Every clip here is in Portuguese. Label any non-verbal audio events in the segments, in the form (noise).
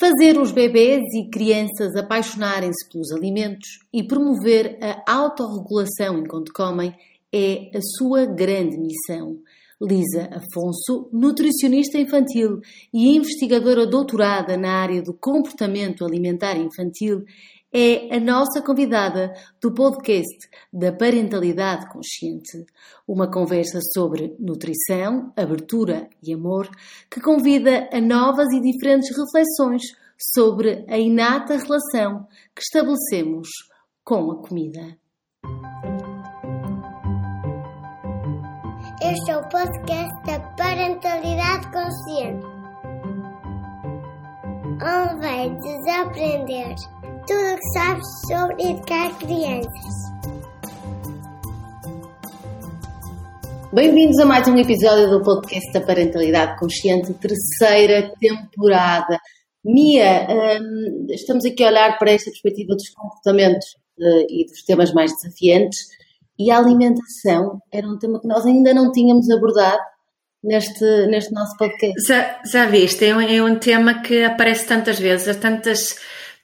Fazer os bebês e crianças apaixonarem-se pelos alimentos e promover a autorregulação enquanto comem é a sua grande missão. Lisa Afonso, nutricionista infantil e investigadora doutorada na área do comportamento alimentar infantil, é a nossa convidada do podcast da Parentalidade Consciente, uma conversa sobre nutrição, abertura e amor que convida a novas e diferentes reflexões sobre a inata relação que estabelecemos com a comida. Este é o podcast da Parentalidade Consciente, onde vai desaprender tudo o que sabes sobre educar crianças. Bem-vindos a mais um episódio do podcast da Parentalidade Consciente, terceira temporada. Mia, hum, estamos aqui a olhar para esta perspectiva dos comportamentos uh, e dos temas mais desafiantes e a alimentação era um tema que nós ainda não tínhamos abordado neste, neste nosso podcast. Já, já viste, é um, é um tema que aparece tantas vezes, tantas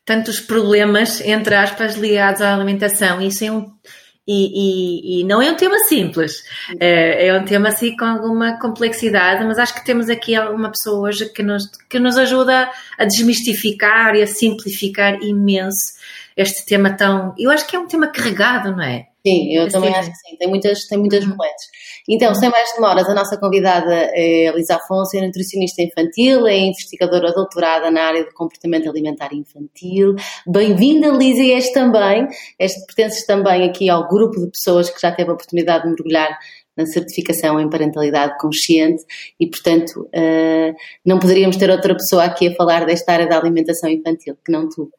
tantos problemas, entre aspas, ligados à alimentação. Isso é um. E, e, e não é um tema simples, é, é, um tema assim com alguma complexidade, mas acho que temos aqui uma pessoa hoje que nos, que nos ajuda a desmistificar e a simplificar imenso este tema tão. Eu acho que é um tema carregado, não é? Sim, eu também acho que sim, tem muitas, tem muitas uhum. Então, sem mais demoras, a nossa convidada é Elisa Afonso, é nutricionista infantil, é investigadora doutorada na área de comportamento alimentar infantil. Bem-vinda, Elisa, e és também, és, pertences também aqui ao grupo de pessoas que já teve a oportunidade de mergulhar na certificação em parentalidade consciente e, portanto, uh, não poderíamos ter outra pessoa aqui a falar desta área da alimentação infantil que não tu.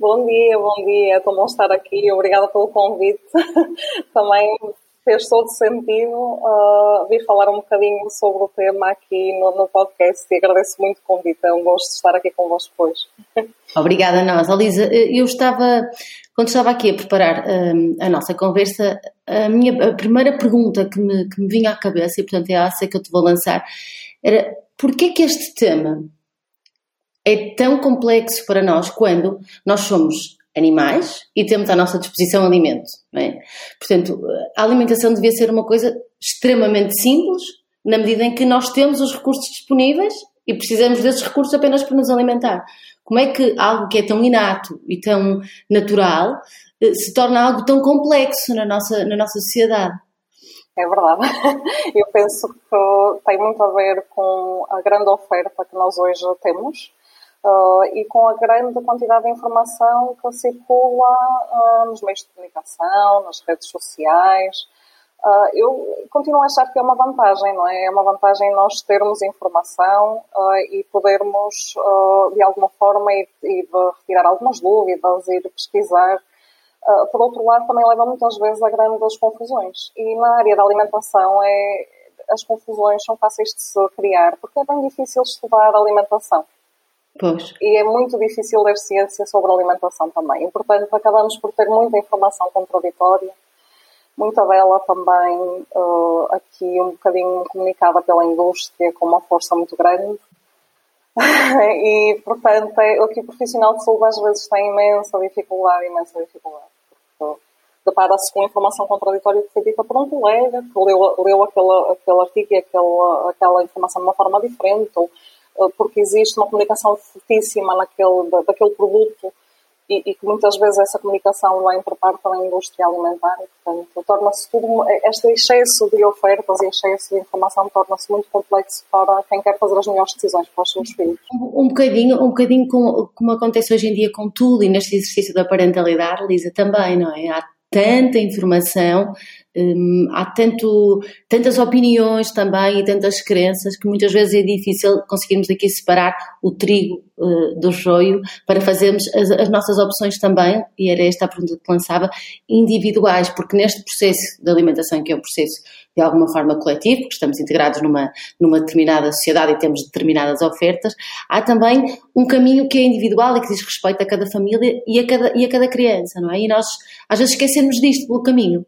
Bom dia, bom dia, bom estar aqui, obrigada pelo convite. (laughs) Também fez todo sentido uh, vir falar um bocadinho sobre o tema aqui no, no, podcast e agradeço muito o convite, é um gosto estar aqui convosco hoje. (laughs) Obrigada nós. Alisa, eu estava, quando estava aqui a preparar um, a nossa conversa, a minha a primeira pergunta que me, que me vinha à cabeça, e portanto é essa que eu te vou lançar, era porquê que este tema é tão complexo para nós quando nós somos animais e temos à nossa disposição alimento. É? Portanto, a alimentação devia ser uma coisa extremamente simples, na medida em que nós temos os recursos disponíveis e precisamos desses recursos apenas para nos alimentar. Como é que algo que é tão inato e tão natural eh, se torna algo tão complexo na nossa, na nossa sociedade? É verdade. (laughs) Eu penso que tem muito a ver com a grande oferta que nós hoje temos Uh, e com a grande quantidade de informação que circula uh, nos meios de comunicação, nas redes sociais. Uh, eu continuo a achar que é uma vantagem, não é? É uma vantagem nós termos informação e podermos, de alguma forma, ir retirar algumas dúvidas, ir pesquisar. por outro lado, também leva muitas vezes a grandes confusões. E na área da alimentação, é, as confusões são fáceis de se criar, porque é bem difícil estudar alimentação. Pois. E é muito difícil ler ciência sobre alimentação também. E, portanto, acabamos por ter muita informação contraditória, muita dela também uh, aqui um bocadinho comunicada pela indústria com uma força muito grande. (laughs) e, portanto, é, aqui o profissional de saúde às vezes tem imensa dificuldade, imensa dificuldade. Porque depara-se com informação contraditória que foi dita por um colega que leu, leu aquele, aquele artigo e aquela, aquela informação de uma forma diferente, ou porque existe uma comunicação fortíssima naquele, daquele produto e, e, que muitas vezes essa comunicação vem por parte da indústria alimentar portanto, torna-se tudo, este excesso de ofertas e excesso de informação torna-se muito complexo para quem quer fazer as melhores decisões para os seus filhos. Um, bocadinho, um bocadinho como, como acontece hoje em dia com tudo e neste exercício da parentalidade, Lisa, também, não é? Há tanta informação, hum, há tanto, tantas opiniões também e tantas crenças que muitas vezes é difícil conseguirmos aqui separar o trigo uh, do joio para fazermos as, as, nossas opções também, e era esta a pergunta que lançava, individuais, porque neste processo de alimentação, que é um processo de alguma forma coletivo, porque estamos integrados numa, numa determinada sociedade e temos determinadas ofertas, há também um caminho que é individual e que diz respeito a cada família e a cada, e a cada criança, não é? E nós às vezes esquecemos disto pelo caminho.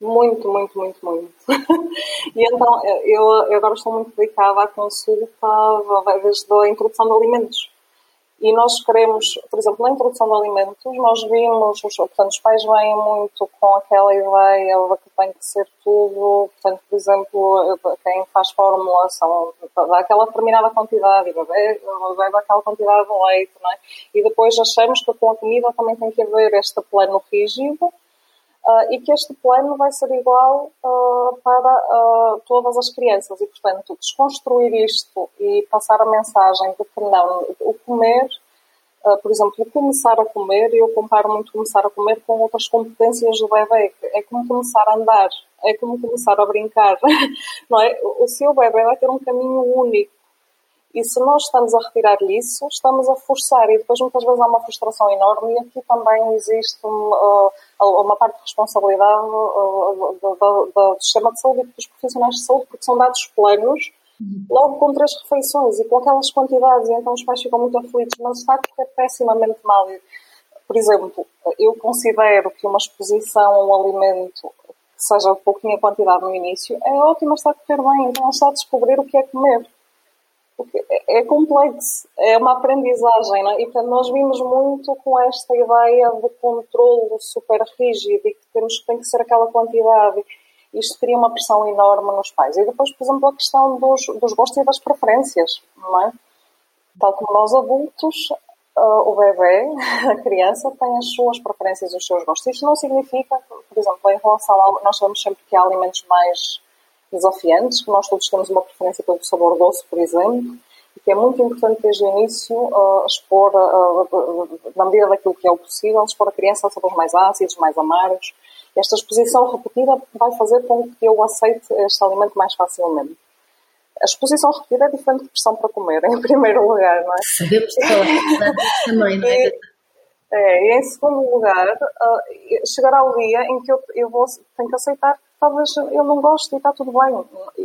Muito, muito, muito, muito. (laughs) e então, eu, eu, agora estou muito dedicada à consulta desde a introdução de alimentos. E nós queremos, por exemplo, na introdução de alimentos, nós vimos, portanto, os pais vêm muito com aquela ideia de que tem que ser tudo, portanto, por exemplo, quem faz fórmula são, dá aquela determinada quantidade, bebe aquela quantidade de leite, não é? E depois achamos que com a comida também tem que haver este plano rígido, Uh, e que este plano vai ser igual uh, para uh, todas as crianças. E, portanto, desconstruir isto e passar a mensagem de que não, o comer, por exemplo, começar a comer, eu comparo muito começar a comer com outras competências do bebê. É como começar a andar, é como começar a brincar. (laughs) Não é? O seu bebê vai ter um caminho único e se nós estamos a retirar-lhe isso, estamos a forçar, e depois muitas vezes há uma frustração enorme, e aqui também existe uma, uma parte de responsabilidade do, do, sistema de saúde e dos profissionais de saúde, porque são dados planos logo com três refeições e com aquelas quantidades, e então os pais ficam muito aflitos, mas está a correr pessimamente mal. Por exemplo, eu considero que uma exposição a um alimento que seja de pouquinha quantidade no início é ótima, está a correr bem, então é só descobrir o que é comer é complexo, é uma aprendizagem, não é? e portanto nós vimos muito com esta ideia do controle super rígido e que temos tem que ser aquela quantidade. Isto cria uma pressão enorme nos pais. E depois, por exemplo, a questão dos, dos gostos e das preferências, não é? Tal como nós adultos, uh, o bebê, (laughs) a criança, tem as suas preferências, os seus gostos. Isto não significa, por exemplo, em relação a. Nós sabemos sempre que há alimentos mais desafiantes, que nós todos temos uma preferência pelo sabor doce, por exemplo, e que é muito importante desde o início uh, expor, uh, na medida daquilo que é o possível, expor a criança a sabores mais ácidos, mais amargos. Esta exposição repetida vai fazer com que eu aceite este alimento mais facilmente. A exposição repetida é diferente de pressão para comer, (laughs) em primeiro lugar, não é? Sabemos também, não é? É, e em segundo lugar, uh, chegará o dia em que eu, eu vou, tenho que aceitar talvez eu não goste e está tudo bem.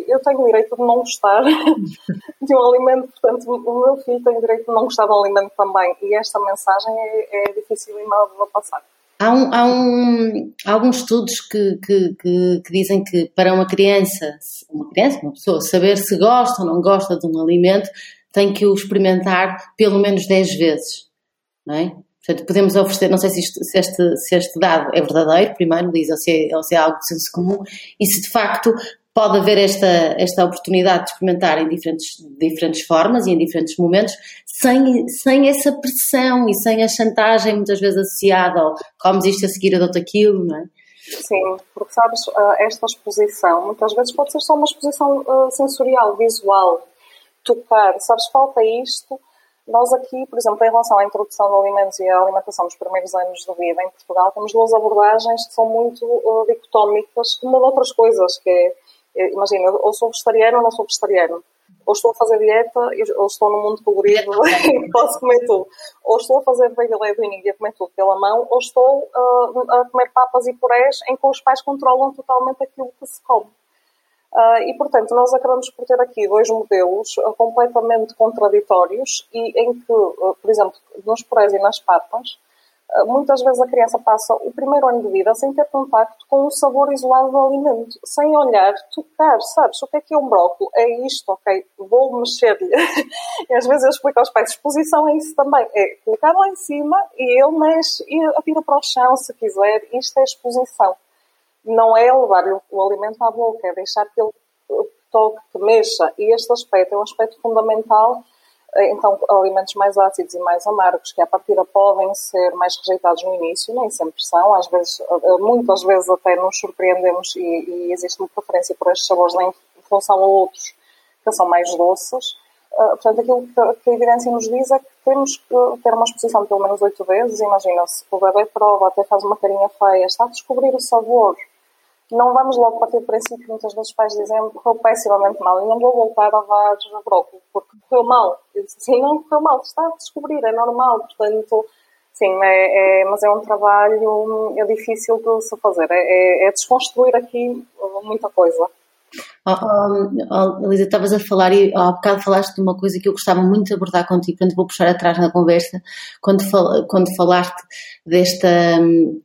Eu tenho o direito de não gostar (laughs) de um alimento, portanto, o meu filho tem o direito de não gostar de um alimento também. E esta mensagem é, é difícil de passar. Há, um, há, um, há alguns estudos que, que, que, que, dizem que para uma criança, uma criança, uma pessoa, saber se gosta ou não gosta de um alimento, tem que o experimentar pelo menos 10 vezes, não é? Portanto, podemos oferecer, não sei se, isto, se, este, se este dado é verdadeiro, primeiro, diz, ou se é, ou se é algo de senso comum, e se de facto pode haver esta, esta oportunidade de experimentar em diferentes, diferentes formas e em diferentes momentos, sem, sem essa pressão e sem a chantagem muitas vezes associada ao comes isto a seguir, adota aquilo, não é? Sim, porque sabes, ah, esta exposição muitas vezes pode ser só uma exposição ah, sensorial, visual, tocar, sabes, falta isto nós aqui, por exemplo, em relação à introdução de alimentos e à alimentação nos primeiros anos de vida em Portugal, temos duas abordagens que são muito uh, dicotómicas, como de outras coisas, que é, imagina, ou sou vegetariano ou não sou vegetariano. Ou estou a fazer dieta, ou estou num mundo colorido (laughs) e posso comer tudo. Ou estou a fazer baby e a comer tudo pela mão, ou estou uh, a comer papas e purés em que os pais controlam totalmente aquilo que se come. Uh, e, portanto, nós acabamos por ter aqui dois modelos uh, completamente contraditórios e em que, uh, por exemplo, nos purés e nas papas, muitas vezes a criança passa o primeiro ano de vida sem ter contacto com o sabor isolado do alimento, sem olhar, tocar, sabes? O que é que é um brócolis? É isto, ok? Vou mexer-lhe. (laughs) e às vezes eu explico aos pais, exposição é isso também, é colocar lá em cima e ele mexe e atira para o chão se quiser. Isto é exposição não é levar o alimento à boca, é deixar que ele toque, que mexa. E este aspecto é um aspecto fundamental. Eh, então, alimentos mais ácidos e mais amargos, que à partida podem ser mais rejeitados no início, nem sempre são, às vezes, eh, muitas vezes até nos surpreendemos e, e existe uma preferência por estes sabores em função a outros que são mais doces. Uh, portanto, aquilo que, que, a evidência nos diz é que temos que ter uma exposição de pelo menos oito vezes. Imagina-se, o bebê prova, até faz uma carinha feia, está a descobrir o sabor não vamos logo partir do princípio, muitas vezes os pais dizem correu pessimamente mal e não vou voltar a dar brócolis porque correu mal. Eu disse assim, não correu mal, está a descobrir, é normal, portanto, sim, é, é mas é um trabalho é difícil de se fazer, é, é, é desconstruir aqui muita coisa. Oh, oh, Elisa, estavas a falar e há bocado falaste de uma coisa que eu gostava muito de abordar contigo, portanto vou puxar atrás na conversa, quando, fal, quando falaste desta,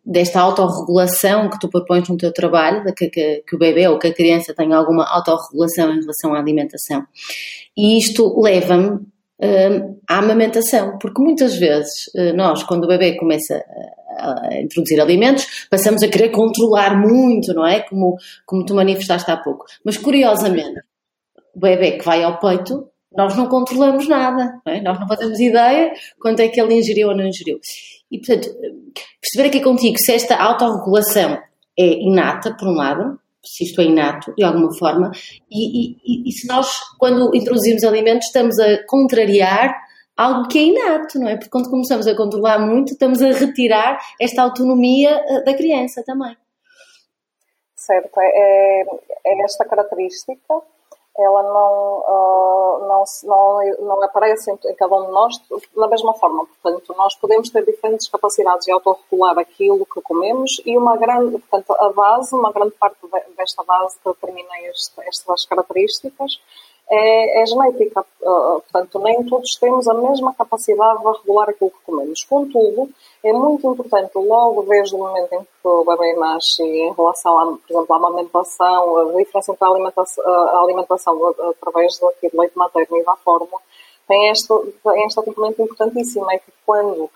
desta autorregulação que tu propões no teu trabalho, que, que, que o bebê ou que a criança tenha alguma autorregulação em relação à alimentação. E isto leva-me uh, a amamentação, porque muitas vezes uh, nós, quando o bebê começa a, introduzir alimentos, passamos a querer controlar muito, não é? Como, como tu manifestaste há pouco. Mas curiosamente, o bebê que vai ao peito, nós não controlamos nada, não é? nós não fazemos ideia quanto é que ele ingeriu ou não ingeriu. E, portanto, perceber aqui contigo se esta autorregulação é inata, por um lado, se isto é inato, de alguma forma, e, e, e, se nós, quando introduzimos alimentos, estamos a contrariar algo que é inato, não é? Porque quando começamos a controlar muito, estamos a retirar esta autonomia eh, da criança também. Certo, é, é esta característica ela não, uh, não, não, não aparece em, cada um de nós da mesma forma. Portanto, nós podemos ter diferentes capacidades de autorregular aquilo que comemos e uma grande, portanto, a base, uma grande parte desta base que determina este, estas características é, é genética. Portanto, nem todos temos a mesma capacidade de regular aquilo que comemos. Contudo, é muito importante, logo desde o momento em que o bebê nasce, em relação, a, por exemplo, à amamentação, a diferença entre a alimentação, a alimentação através do leite materno e da fórmula, tem esta, tem importantíssima, é que quando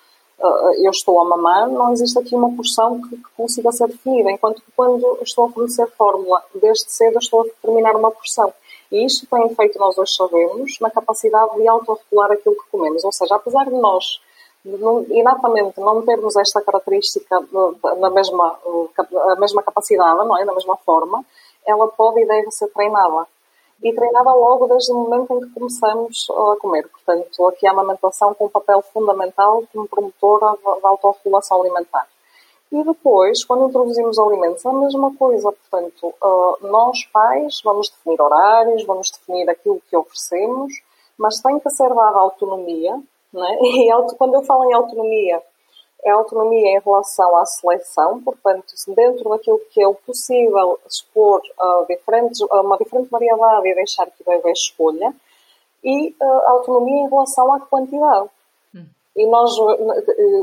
eu estou a mamar, não existe aqui uma porção que, que consiga ser definida, enquanto que quando estou a fornecer fórmula, desde cedo estou a determinar uma porção. E isto tem feito, nós hoje sabemos, na capacidade de autorregular aquilo que comemos. Ou seja, apesar de nós inatamente não termos esta característica na mesma, a mesma capacidade, não é? Da mesma forma, ela pode e deve ser treinada. E treinada logo desde o momento em que começamos a comer. Portanto, aqui a amamentação com um papel fundamental como promotora da autorregulação alimentar. E depois, quando introduzimos alimentos, a mesma coisa. Portanto, ah, nós pais vamos definir horários, vamos definir aquilo que oferecemos, mas tem que ser dada autonomia. Né? (laughs) E quando eu falo em autonomia, é autonomia em relação à seleção, portanto, dentro daquilo que é o possível expor a, diferentes, a uma diferente variedade e deixar que o bebê escolha, e autonomia em relação à quantidade. Hum. E nós,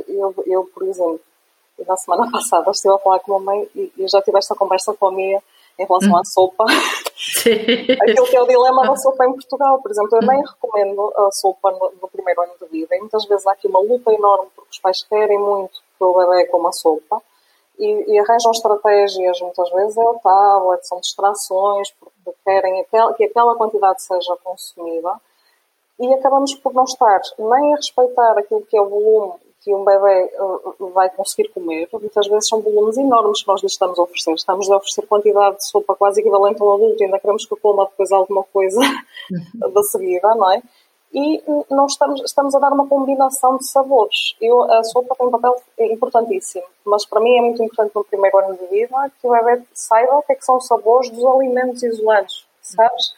eu, eu, por exemplo, e na semana (laughs) passada estive a falar com a mãe e, e já tive esta conversa com a minha em relação à sopa. (laughs) Aquilo que é o dilema da sopa em Portugal. Por exemplo, eu nem recomendo a sopa no, no, primeiro ano de vida. E muitas vezes há aqui uma luta enorme porque os pais querem muito que o bebê coma sopa e, e arranjam estratégias, muitas vezes é o tablet, são distrações, porque querem que aquela quantidade seja consumida e acabamos por não estar nem a respeitar aquilo que é o volume que um bebê uh, vai conseguir comer, muitas vezes são volumes enormes que nós lhe estamos a oferecer. Estamos a oferecer quantidade de sopa quase equivalente ao adulto e ainda queremos que coma depois alguma coisa uhum. (laughs) da seguida, não é? E não estamos, estamos a dar uma combinação de sabores. Eu, a sopa tem um papel importantíssimo, mas para mim é muito importante no primeiro ano de vida que o bebê saiba o que, é que são os sabores dos alimentos isolados, sabes?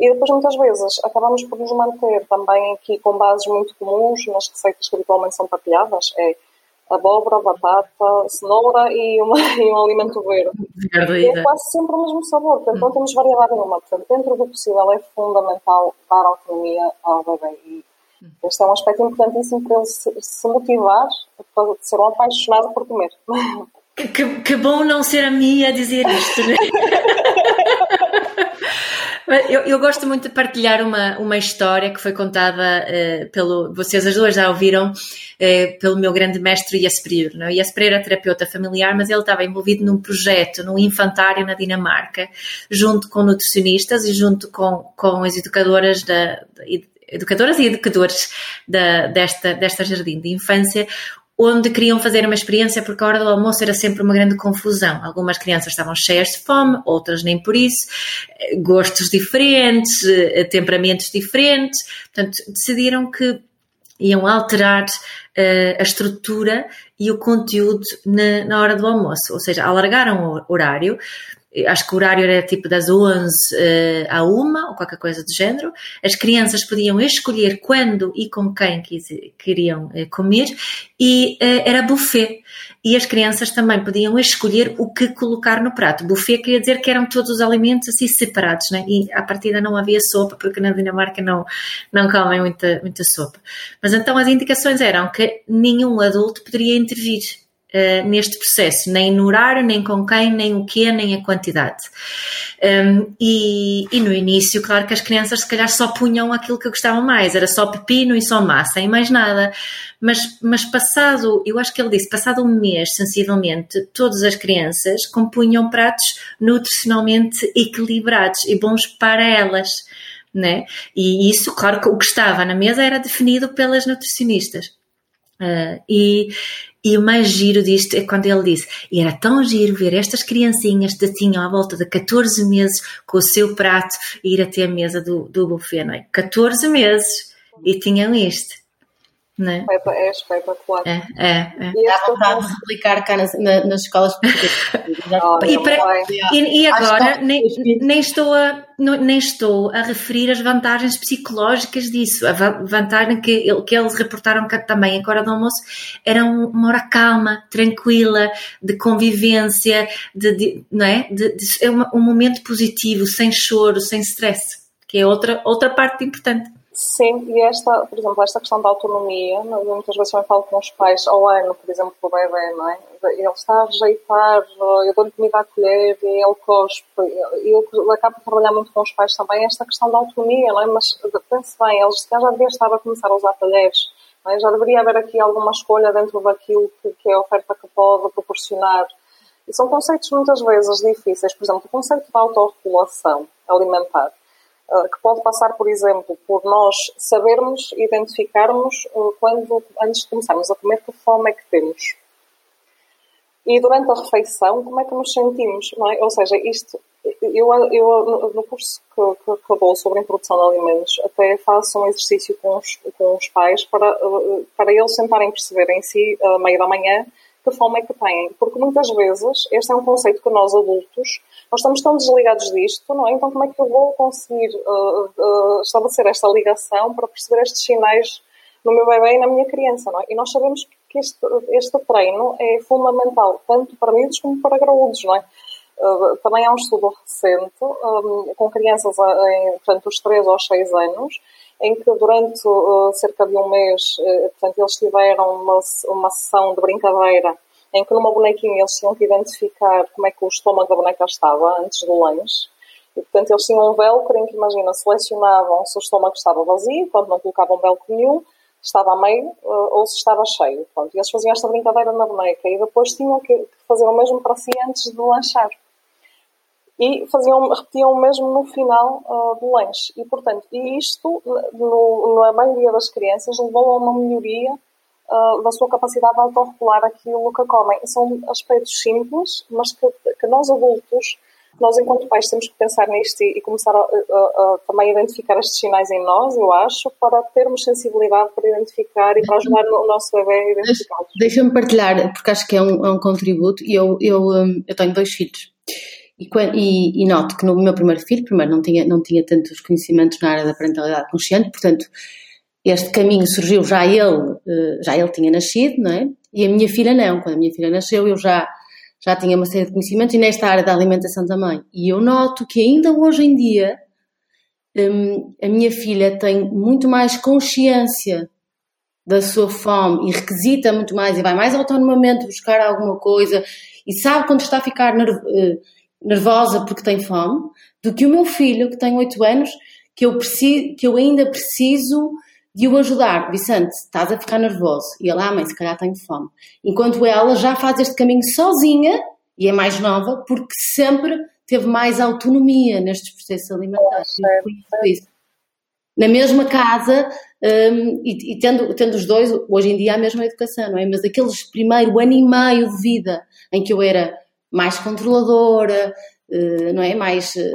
E depois, muitas vezes, acabamos por nos manter também aqui com bases muito comuns nas receitas que habitualmente são partilhadas. É abóbora, batata, cenoura e, uma, (laughs) e um alimento verde. é quase sempre o mesmo sabor, portanto não temos variedade nenhuma. Portanto, dentro do possível é fundamental dar autonomia ao bebê. E este é um aspecto importantíssimo para ele se, se motivar para ser um apaixonado por comer. Que, que bom não ser a minha a dizer isto, né? (laughs) Eu, eu, gosto muito de partilhar uma, uma história que foi contada uh, pelo. Vocês as duas já ouviram, uh, pelo meu grande mestre Jesper. Não? Jesper era terapeuta familiar, mas ele estava envolvido num projeto, num infantário na Dinamarca, junto com nutricionistas e junto com, com as educadoras da, educadoras e educadores da, desta, desta jardim de infância, onde queriam fazer uma experiência porque a hora do almoço era sempre uma grande confusão. Algumas crianças estavam cheias de fome, outras nem por isso, gostos diferentes, eh, temperamentos diferentes, portanto, decidiram que iam alterar uh, a estrutura e o conteúdo na, na, hora do almoço, ou seja, alargaram o horário, acho que o horário era tipo das 11 uh, à 1 ou qualquer coisa do género. As crianças podiam escolher quando e com quem queriam uh, comer e uh, era buffet. E as crianças também podiam escolher o que colocar no prato. Buffet queria dizer que eram todos os alimentos assim separados, né? e à partida não havia sopa, porque na Dinamarca não, não comem muita, muita sopa. Mas então as indicações eram que nenhum adulto poderia intervir uh, neste processo, nem no horário, nem com quem, nem o que, nem a quantidade. Um, e, e, no início, claro que as crianças se calhar só punham aquilo que gostavam mais, era só pepino e só massa e mais nada. Mas, mas passado, eu acho que ele disse, passado um mês, sensivelmente, todas as crianças compunham pratos nutricionalmente equilibrados e bons para elas. Né? E isso, claro que o que estava na mesa era definido pelas nutricionistas. Uh, e, e o mais giro disto é quando ele disse: e era tão giro ver estas criancinhas que tinham à volta de 14 meses com o seu prato ir até a mesa do, do buffet, não é? 14 meses e tinham isto. Né? É espetacular. É, é, é. E Dá vontade de replicar cá nas, nas escolas (laughs) e, para, e, e, agora nem, nem, estou a, nem estou a referir as vantagens psicológicas disso. A vantagem que, que eles reportaram também a hora do almoço era uma hora calma, tranquila, de convivência, de, de não é? De, de, é um momento positivo, sem choro, sem stress, que é outra, outra parte importante. Sim, e esta, por exemplo, esta questão da autonomia, muitas vezes eu falo com os pais ao ano, por exemplo, com o bebê, não é? Ele está a rejeitar, eu dou-lhe comida a colher e ele cospe. Eu, eu acabo de trabalhar muito com os pais também esta questão da autonomia, não é? Mas pense bem, eles já deviam estar a começar a usar talheres, é? já deveria haver aqui alguma escolha dentro daquilo que, que é a oferta que pode proporcionar. E são conceitos muitas vezes difíceis, por exemplo, o conceito da autorregulação alimentar que pode passar, por exemplo, por nós sabermos, identificarmos eh, quando, antes de começarmos a comer, que fome é que temos. E durante a refeição, como é que nos sentimos, é? Ou seja, isto, eu, eu no curso que, que, dou sobre introdução de alimentos, até faço um exercício com os, com os pais para, eh, para eles tentarem perceber em si, a meio da manhã, que fome é que têm. Porque muitas vezes, este é um conceito que nós adultos, nós estamos tão desligados disto, não é? Então como é que eu vou conseguir uh, uh, estabelecer esta ligação para perceber estes sinais no meu bebê e na minha criança, não é? E nós sabemos que este, este treino é fundamental, tanto para miúdos como para graúdos, não é? Uh, também há um estudo recente um, com crianças em, portanto, dos 3 aos 6 anos, em que durante uh, cerca de um mês, uh, portanto, eles tiveram uma, uma sessão de brincadeira em que numa bonequinha eles tinham que identificar como é que o estômago da boneca estava antes do lanche. E, portanto, eles tinham um velcro em que, imagina, selecionavam se o estômago estava vazio, quando não colocavam velcro nenhum, estava a meio uh, ou se estava cheio. Pronto, e eles faziam esta brincadeira na boneca e depois tinham que fazer o mesmo para si antes de lanchar e faziam, repetiam mesmo no final uh, do lanche. E, portanto, e isto, no, na maioria das crianças, levou a uma melhoria uh, da sua capacidade de autorregular aquilo que comem. São aspectos simples, mas que, que nós adultos, nós enquanto pais temos que pensar nisto e, e começar a, a, a, também a identificar estes sinais em nós, eu acho, para termos sensibilidade para identificar e para ajudar o nosso bebê a identificar. Deixa-me partilhar, porque acho que é um, é um contributo. Eu, eu, hum, eu tenho dois filhos. E, e, e, noto que no meu primeiro filho, primeiro não tinha, não tinha tantos conhecimentos na área da parentalidade consciente, portanto, este caminho surgiu já ele, eh, já ele tinha nascido, não é? E a minha filha não. Quando a minha filha nasceu, eu já, já tinha uma série de conhecimentos e nesta área da alimentação também. E eu noto que ainda hoje em dia, hum, a minha filha tem muito mais consciência da sua fome e requisita muito mais e vai mais autonomamente buscar alguma coisa e sabe quando está a ficar nervosa eh, nervosa porque tem fome, do que o meu filho, que tem 8 anos, que eu, preciso, que eu ainda preciso de o ajudar. Vicente, estás a ficar nervoso. E ele, ah, mãe, se calhar tenho fome. Enquanto ela já faz este caminho sozinha, e é mais nova, porque sempre teve mais autonomia nestes processos alimentares. Na mesma casa, um, e, e tendo, tendo os dois, hoje em dia, a mesma educação, não é? Mas aqueles primeiro ano e meio de vida em que eu era mais controladora, eh, não é? Mais eh,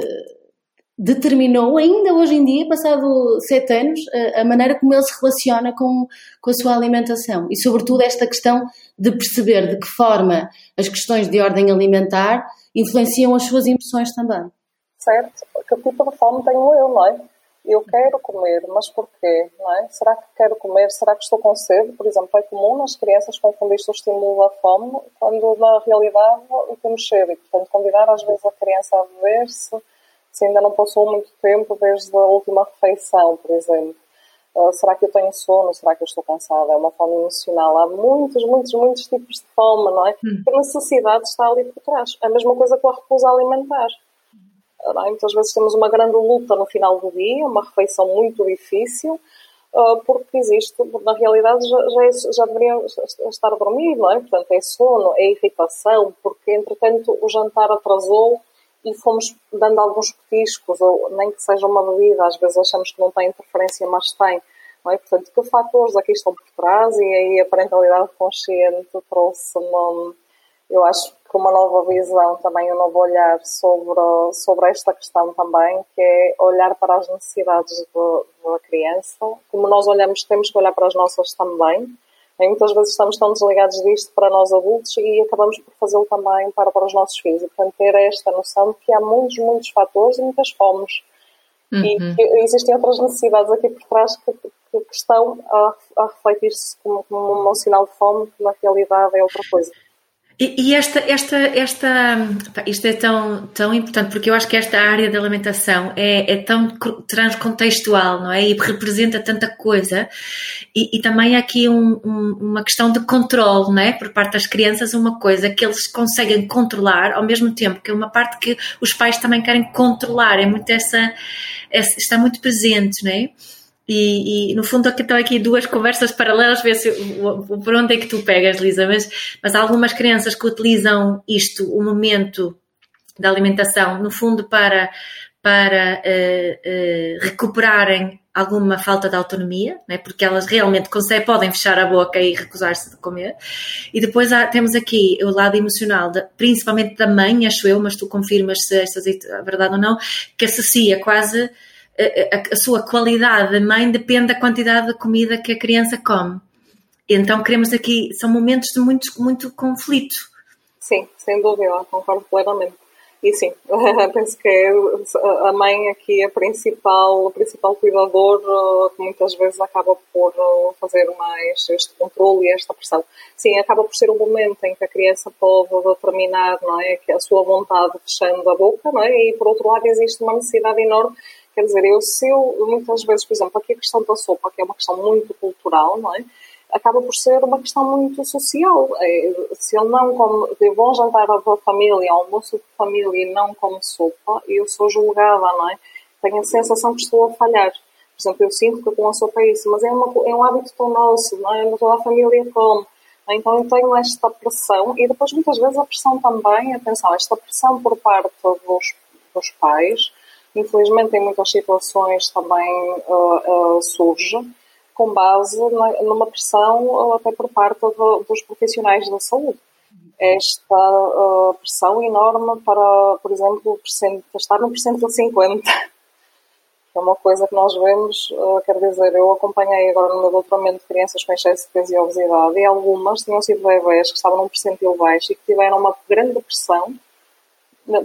determinou ainda hoje em dia, passado sete anos, a maneira como ele se relaciona com, com a sua alimentação e, sobretudo, esta questão de perceber de que forma as questões de ordem alimentar influenciam as suas emoções também. Certo, que tipo de fome tenho eu, não é? Eu quero comer, mas porquê? Não é? Será que quero comer? Será que estou com sede? Por exemplo, é comum nas crianças confundir o estímulo da fome, quando na realidade temos sede. E, portanto, convidar às vezes a criança a beber se, se ainda não passou muito tempo desde a última refeição, por exemplo. Uh, será que eu tenho sono? Será que eu estou cansada? É uma fome emocional. Há muitos, muitos, muitos tipos de fome, não é? Hum. A necessidade está ali por trás. É a mesma coisa com a recusa alimentar. É? Muitas vezes temos uma grande luta no final do dia, uma refeição muito difícil, uh, porque existe, na realidade, já, já, é, já deveria estar a dormir, não é? Portanto, é sono, é irritação, porque, entretanto, o jantar atrasou e fomos dando alguns petiscos, ou nem que seja uma bebida, às vezes achamos que não tem interferência, mas tem. Não é? Portanto, que fatores aqui estão por trás? E aí a parentalidade consciente trouxe-me, eu acho que uma nova visão, também um novo olhar sobre, sobre esta questão também, que é olhar para as necessidades da criança, como nós olhamos, temos que olhar para as nossas também, e muitas vezes estamos tão desligados disto para nós adultos e acabamos por fazê-lo também para, para os nossos filhos. E, portanto, ter esta noção de que há muitos, muitos fatores e muitas fomes. Uhum. E que existem outras necessidades aqui por trás que, que, que estão a, a refletir-se como, como um sinal de fome, que na realidade é outra coisa. E, e, esta, esta, esta, isto é tão, tão importante porque eu acho que esta área da alimentação é, é tão transcontextual, não é? E representa tanta coisa. E, e também há aqui um, um, uma questão de controle, não é? Por parte das crianças, uma coisa que eles conseguem controlar ao mesmo tempo que é uma parte que os pais também querem controlar. É muito essa, essa está muito presente, não é? E, e, no fundo estão aqui duas conversas paralelas, ver se, por onde é que tu pegas, Lisa, mas, mas há algumas crianças que utilizam isto, o momento da alimentação, no fundo para, para uh, uh, recuperarem alguma falta de autonomia, né? porque elas realmente conseguem, podem fechar a boca e recusar-se de comer. E depois há, temos aqui o lado emocional, de, principalmente da mãe, acho eu, mas tu confirmas se esta é verdade ou não, que associa quase a, a, sua qualidade de mãe depende da quantidade de comida que a criança come. Então queremos aqui, são momentos de muito, muito conflito. Sim, sem dúvida, concordo plenamente. E sim, (laughs) penso que a mãe aqui é a principal, o principal cuidador que muitas vezes acaba por fazer mais este controle e esta pressão. Sim, acaba por ser o momento em que a criança pode determinar não é, a sua vontade fechando a boca, não é? e por outro lado existe uma necessidade enorme Quer dizer, eu, se eu, muitas vezes, por exemplo, aqui a questão da sopa, que é uma questão muito cultural, não é? Acaba por ser uma questão muito social. É, se ele não come, eu vou jantar da família, almoço de família e não come sopa, eu sou julgada, não é? Tenho a sensação que estou a falhar. Por exemplo, eu sinto que com a sopa é isso, mas é, uma, é um hábito tão nosso, não é? Toda a família come. Então eu tenho esta pressão e depois muitas vezes a pressão também, atenção, esta pressão por parte dos, dos pais, infelizmente em muitas situações também uh, uh, surge com base na, numa pressão até por parte do, dos profissionais da saúde. Esta uh, pressão enorme para, por exemplo, estar no percentil (laughs) 50, é uma coisa que nós vemos, quer dizer, eu acompanhei agora no meu doutoramento crianças com excesso de peso e obesidade e algumas tinham sido bebés que estavam num percentil baixo e que tiveram uma grande pressão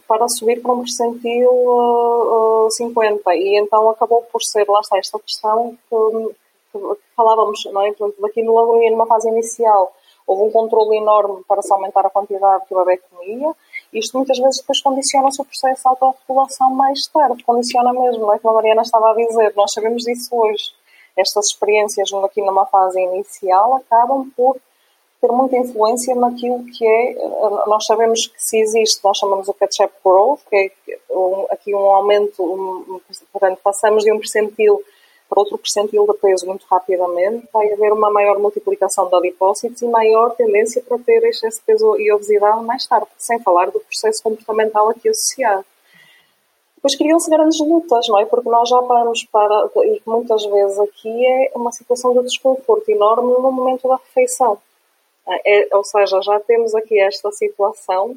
para subir para um percentil uh, uh, 50 e então acabou por ser, lá está, esta questão que, que falávamos, não é? Portanto, daqui no logo numa fase inicial houve um controle enorme para se aumentar a quantidade que o bebê comia isto muitas vezes depois condiciona o processo de autorregulação mais tarde, condiciona mesmo, não é? Como a Mariana estava a dizer, nós sabemos disso hoje. Estas experiências aqui numa fase inicial acabam por ter muita influência naquilo que é, eh, nós sabemos que se existe, nós chamamos o catch-up growth, que é um, aqui um aumento, um, portanto, passamos de um percentil para outro percentil de peso muito rapidamente, vai haver uma maior multiplicação de adipócitos e maior tendência para ter excesso de peso e obesidade mais tarde, sem falar do processo comportamental aqui associado. Depois criam-se grandes lutas, não é? Porque nós já vamos para, e muitas vezes aqui é uma situação de desconforto enorme no momento da refeição é, ou seja, já temos aqui esta situação,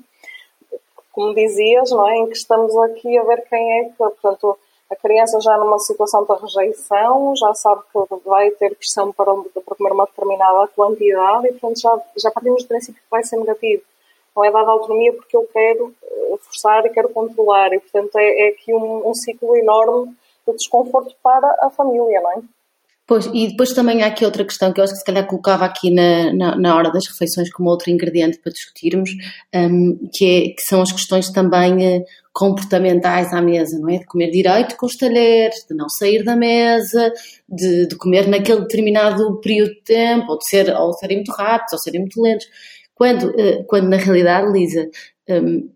como dizias, não é? em que estamos aqui a ver quem é que, portanto, a criança já numa situação de rejeição, já sabe que vai ter pressão para, para comer uma determinada quantidade e, portanto, já, já partimos do princípio que vai ser negativo. Não é dada autonomia porque eu quero eh, forçar e quero controlar e, portanto, é, é aqui um, um ciclo enorme de desconforto para a família, não é? Pois, e depois também há aqui outra questão que eu acho que se calhar colocava aqui na, na, na hora das refeições como outro ingrediente para discutirmos, um, que, é, que são as questões também uh, comportamentais à mesa, não é? De comer direito com os talheres, de não sair da mesa, de, de comer naquele determinado período de tempo, ou de ser, ou serem muito rápidos, ou serem muito lentos. Quando, uh, quando na realidade, Lisa, um,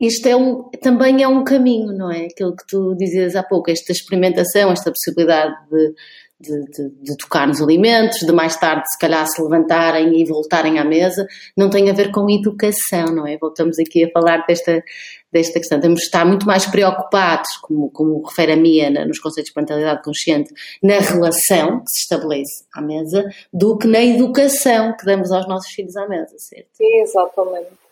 isto é um, também é um caminho, não é? Aquilo que tu dizias há pouco, esta experimentação, esta possibilidade de de, de, de, tocar nos alimentos, de mais tarde se calhar se levantarem e voltarem à mesa, não tem a ver com educação, não é? Voltamos aqui a falar desta, desta questão. Temos de estar muito mais preocupados, como, como refere a Mia nos conceitos de parentalidade consciente, na relação que se estabelece à mesa, do que na educação que damos aos nossos filhos à mesa, certo? Exatamente.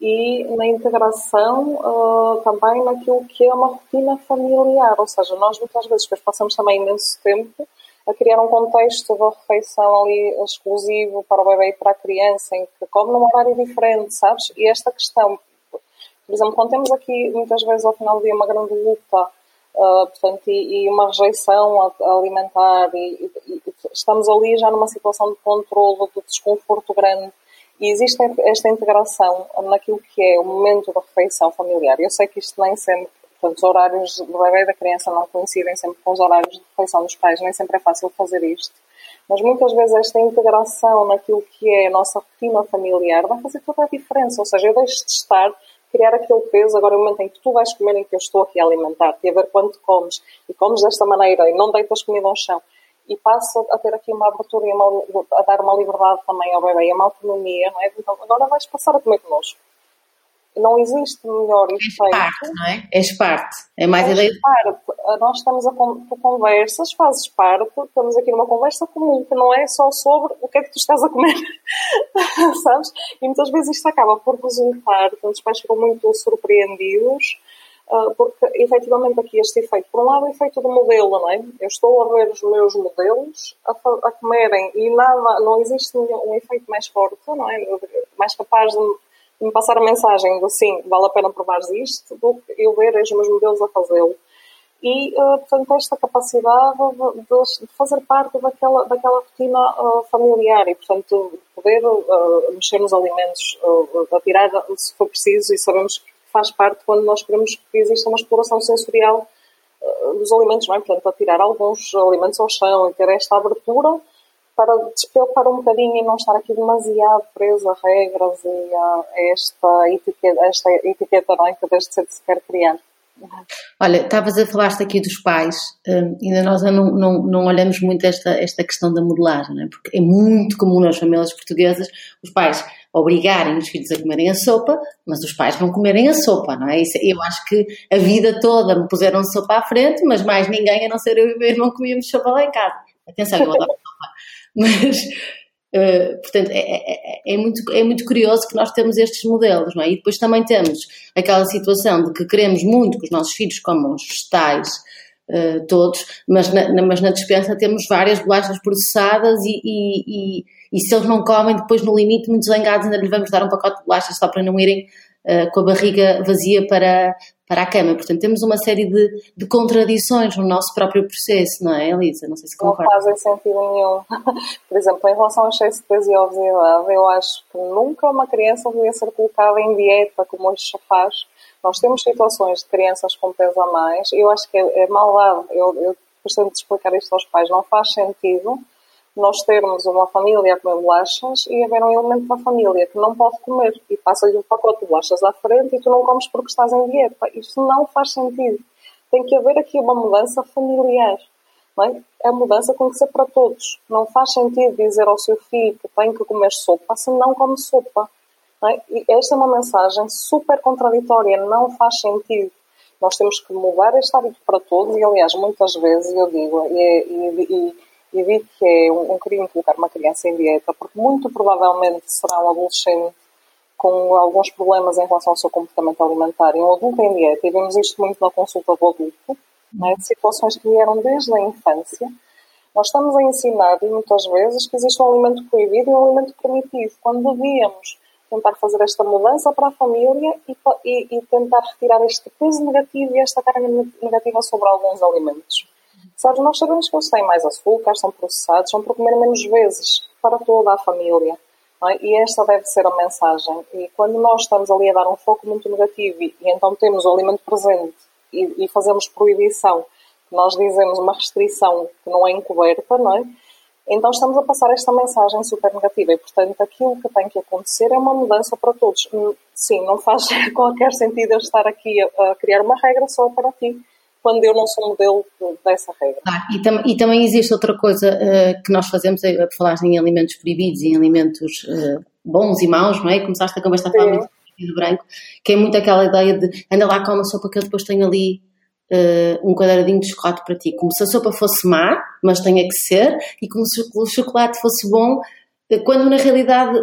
E na integração uh, também naquilo que é uma rotina familiar, ou seja, nós muitas vezes passamos também imenso tempo a criar um contexto de refeição ali exclusivo para o bebê e para a criança, em que come num horário diferente, sabes? E esta questão, por exemplo, quando temos aqui muitas vezes ao final do dia uma grande luta, uh, portanto, e, e, uma rejeição alimentar, e, e, e, estamos ali já numa situação de controle, de desconforto grande, e existe esta integração naquilo que é o momento da refeição familiar. Eu sei que isto nem sempre Portanto, os horários do bebê e da criança não coincidem sempre com os horários de refeição dos pais, nem sempre é fácil fazer isto. Mas muitas vezes esta integração naquilo que é a nossa rotina familiar vai fazer toda a diferença. Ou seja, eu deixo de estar, criar aquele peso, agora é o momento em que tu vais comer, em que eu estou aqui a alimentar-te, a ver quanto comes, e comes desta maneira, e não deitas comida ao chão. E passo a ter aqui uma abertura e uma, a dar uma liberdade também ao bebê, uma autonomia, não é? Então, agora vais passar a comer connosco não existe melhor efeito. És parte, não é? És parte. É mais és ideia de... parte. Nós estamos a conversas, fazes parte, estamos aqui numa conversa comum, que não é só sobre o que é que tu estás a comer, (laughs) sabes? E muitas vezes isto acaba por resultar, os pais ficam muito surpreendidos, uh, porque efetivamente aqui este efeito, por um lado, o efeito do modelo, não é? Eu estou a ver os meus modelos a, a comerem e nada, não existe um, um efeito mais forte, não é? Mais capaz de me passar a mensagem do sim, vale a pena provar isto, do que eu ver os meus modelos a fazê-lo. E, uh, portanto, esta capacidade de, de, fazer parte daquela, daquela rotina uh, familiar e, portanto, poder uh, mexer nos alimentos, uh, tirar se for preciso, e sabemos que faz parte quando nós queremos que exista uma exploração sensorial dos alimentos, não é? Portanto, a tirar alguns alimentos ao chão e ter esta abertura para despreocupar um bocadinho e não estar aqui demasiado preso a regras e a esta etiqueta, esta etiqueta não é? que desde cedo se quer criar. Olha, estavas a falar aqui dos pais, um, ainda nós não, não, não olhamos muito esta, esta questão da modelagem, é? porque é muito comum nas famílias portuguesas os pais obrigarem os filhos a comerem a sopa, mas os pais não comerem a sopa, não é? Isso, eu acho que a vida toda me puseram sopa à frente, mas mais ninguém, a não ser eu e o meu irmão, comíamos sopa lá em casa. Atenção, eu adoro sopa. (laughs) Mas, uh, portanto, é, é, é, é, muito, é muito curioso que nós temos estes modelos, não é? E depois também temos aquela situação de que queremos muito que os nossos filhos comam os vegetais uh, todos, mas na, na, mas na dispensa temos várias bolachas processadas e, e, e, e, se eles não comem, depois no limite, muito zangados, ainda lhes vamos dar um pacote de bolachas só para não irem uh, com a barriga vazia para, para a cama. Portanto, temos uma série de, de contradições no nosso próprio processo, não é, Elisa? Não sei se concorda. Não fazem sentido nenhum. (laughs) Por exemplo, em relação ao excesso de peso e obesidade, eu acho que nunca uma criança devia ser colocada em dieta, como hoje se faz. Nós temos situações de crianças com peso a mais, e eu acho que é, é maldade. Eu, eu costumo explicar isto aos pais. Não faz sentido nós termos uma família a comer bolachas e haver um elemento da família que não pode comer e passa-lhe um pacote de bolachas à frente e tu não comes porque estás em dieta. Isto não faz sentido. Tem que haver aqui uma mudança familiar. É? A mudança tem que ser para todos. Não faz sentido dizer ao seu filho que tem que comer sopa se não come sopa. Não é? E esta é uma mensagem super contraditória. Não faz sentido. Nós temos que mudar este hábito para todos e, aliás, muitas vezes eu digo, e, e, e e que é um, um crime colocar uma criança em dieta, porque muito provavelmente será um adolescente com alguns problemas em relação ao seu comportamento alimentar e um adulto em dieta, e vemos isto muito na consulta do adulto, né, situações que vieram desde a infância. Nós estamos a ensinar muitas vezes que existe um alimento proibido e um alimento permitido, quando devíamos tentar fazer esta mudança para a família e, e, e tentar retirar este peso negativo e esta carga negativa sobre alguns alimentos. Sabes, nós sabemos que eles têm mais açúcar, são processados, são para comer menos vezes para toda a família. É? E esta deve ser a mensagem. E quando nós estamos ali a dar um foco muito negativo e, e então temos o alimento presente e, e fazemos proibição, nós dizemos uma restrição que não é encoberta, não é? Então estamos a passar esta mensagem super negativa e, portanto, aquilo que tem que acontecer é uma mudança para todos. Sim, não faz (laughs) qualquer sentido eu estar aqui a criar uma regra só para ti, quando eu não sou modelo dessa regra. Ah, e, tam e, também existe outra coisa uh, que nós fazemos, é falar em alimentos proibidos e em alimentos uh, bons e maus, não é? Começaste a conversar com do branco, que é muito aquela ideia de anda lá, come a sopa que eu depois tenho ali uh, um quadradinho de chocolate para ti. Como se a sopa fosse má, mas tenha que ser, e como se o chocolate fosse bom, quando na realidade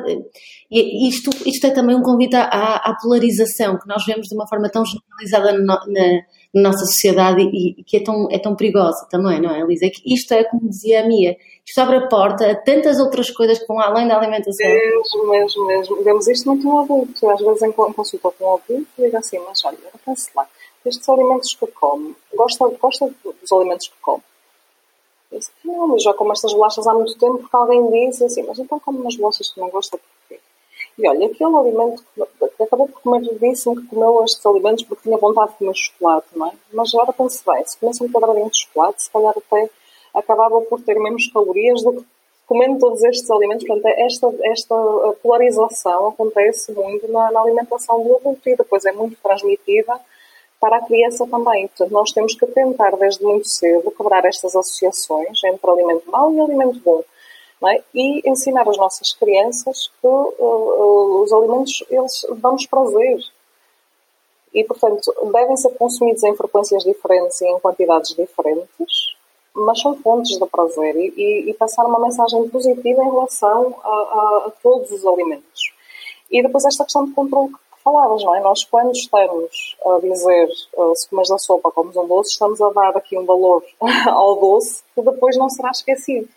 isto, isto é também um convite à, à, polarização que nós vemos de uma forma tão generalizada na, na, na nossa sociedade e, e, que é tão, é tão perigosa também, não é, Elisa? É que isto é, como dizia a Mia, isto abre a porta a tantas outras coisas que vão além da alimentação. Mesmo, mesmo, mesmo. Vemos isto muito no adulto. Às vezes em consulta com um adulto digo assim, mas olha, pense lá, estes alimentos que come, gosta, gosta dos alimentos que come? Eu disse, não, mas já como estas bolachas há muito tempo porque alguém disse assim, mas então como umas bolachas que não gosta? E olha, aquele alimento que acabou por comer, disse-me que comeu estes alimentos porque tinha vontade de comer chocolate, não é? Mas agora pense bem, se comesse um quadradinho de chocolate, se calhar até acabava por ter menos calorias do que comendo todos estes alimentos. Portanto, esta, esta polarização acontece muito na, na alimentação do adulto e depois é muito transmitida para a criança também. Portanto, nós temos que tentar desde muito cedo quebrar estas associações entre alimento mau e alimento bom. É? E ensinar às nossas crianças que uh, os alimentos eles dão-nos prazer. E, portanto, devem ser consumidos em frequências diferentes e em quantidades diferentes, mas são fontes de prazer e, e, e passar uma mensagem positiva em relação a, a, a, todos os alimentos. E depois esta questão de controle falavas, não é? Nós, quando estamos a dizer uh, se comes a sopa, comes um doce, estamos a dar aqui um valor (laughs) ao doce que depois não será esquecido.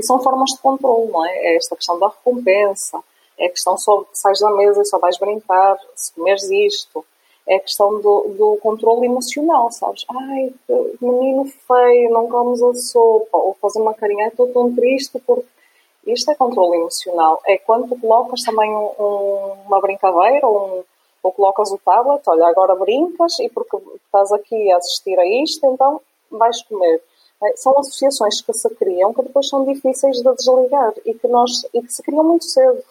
E são formas de controle, não é? É esta questão da recompensa, é a questão só sais da mesa e só vais brincar se comeres isto, é a questão do, do controle emocional, sabes? Ai, menino feio, não comes a sopa, ou fazer uma carinha, estou tão triste porque isto é controle emocional. É quando colocas também um, um, uma brincadeira um, ou colocas o tablet, olha, agora brincas e porque estás aqui a assistir a isto, então vais comer. É, são associações que se criam que depois são difíceis de desligar e que, nós, e que se criam muito cedo.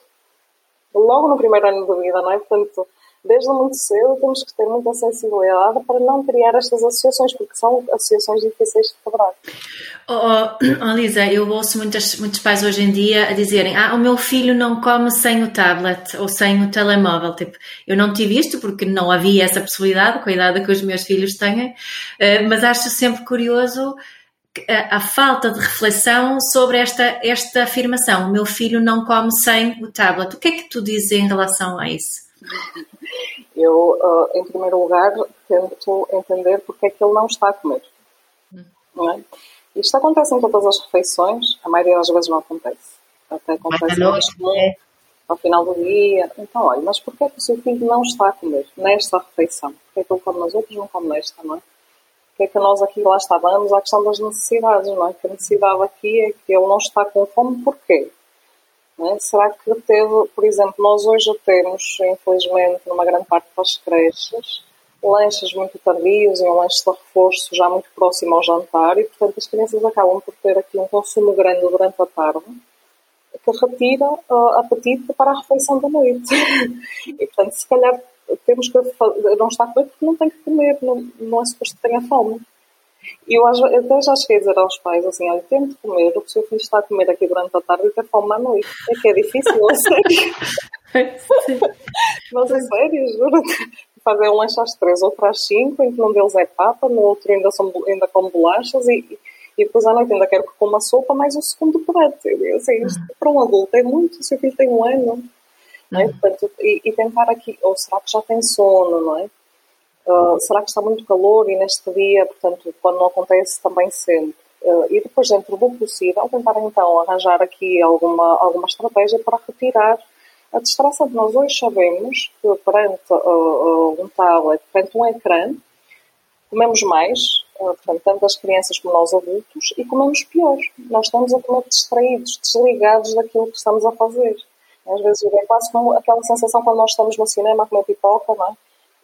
Logo no primeiro ano de vida, não é? Portanto, desde muito cedo temos que ter muita sensibilidade para não criar estas associações, porque são associações difíceis de quebrar. Oh, oh, oh, Lisa, eu ouço muitas, muitos pais hoje em dia a dizerem ah, o meu filho não come sem o tablet ou sem o telemóvel. Tipo, eu não tive isto porque não havia essa possibilidade com a idade que os meus filhos têm, eh, mas acho sempre curioso a, a, falta de reflexão sobre esta, esta afirmação. O meu filho não come sem o tablet. O que é que tu dizes em relação a isso? Eu, uh, em primeiro lugar, tento entender porque é que ele não está a comer. Hum. Não é? Isto acontece em todas as refeições, a maioria das vezes não acontece. Até acontece noite, é. ao final do dia. Então, olha, mas porquê é que o seu filho não está a comer nesta refeição? Porquê é que ele come nas outras e não come nesta, não é? Porquê é que nós aqui lá estávamos à questão das necessidades, não é? Que a necessidade aqui é que ele não está com fome, porquê? É? Será que teve, por exemplo, nós hoje temos, infelizmente, numa grande parte das creches, lanches muito tardios e um lanche de reforço já muito próximo ao jantar e, portanto, as crianças acabam por ter aqui um consumo grande durante a tarde que retira uh, apetite para a refeição da noite. (laughs) e, portanto, se calhar temos que não está a comer porque não tem que comer, não, não é suposto que tenha fome. E eu até já cheguei a dizer aos pais assim, olha, tente comer o que o seu filho está a comer aqui durante a tarde e ter fome à noite. É que é difícil, eu sei. (laughs) Mas é sério, juro fazer um lanche às três, outro às cinco, em que um deles é papa, no outro ainda, são, ainda com bolachas e, e depois à noite ainda quero que coma sopa, mais um segundo prato. Eu, assim, isto para um adulto é muito, o seu filho tem um ano. Não é? Uhum. Portanto, e, e tentar aqui, ou será que já tem sono, não é? Uh, será que está muito calor e neste dia, portanto, quando não acontece também sempre. Uh, e depois, dentro do possível, tentar então arranjar aqui alguma, alguma estratégia para retirar a distração. Nós hoje sabemos que perante uh, um tablet, perante um ecrã, comemos mais, portanto, tanto as crianças como nós adultos, e comemos pior. Nós estamos a comer distraídos, desligados daquilo que estamos a fazer. Às vezes é quase como aquela sensação quando nós estamos no cinema a comer pipoca, não é?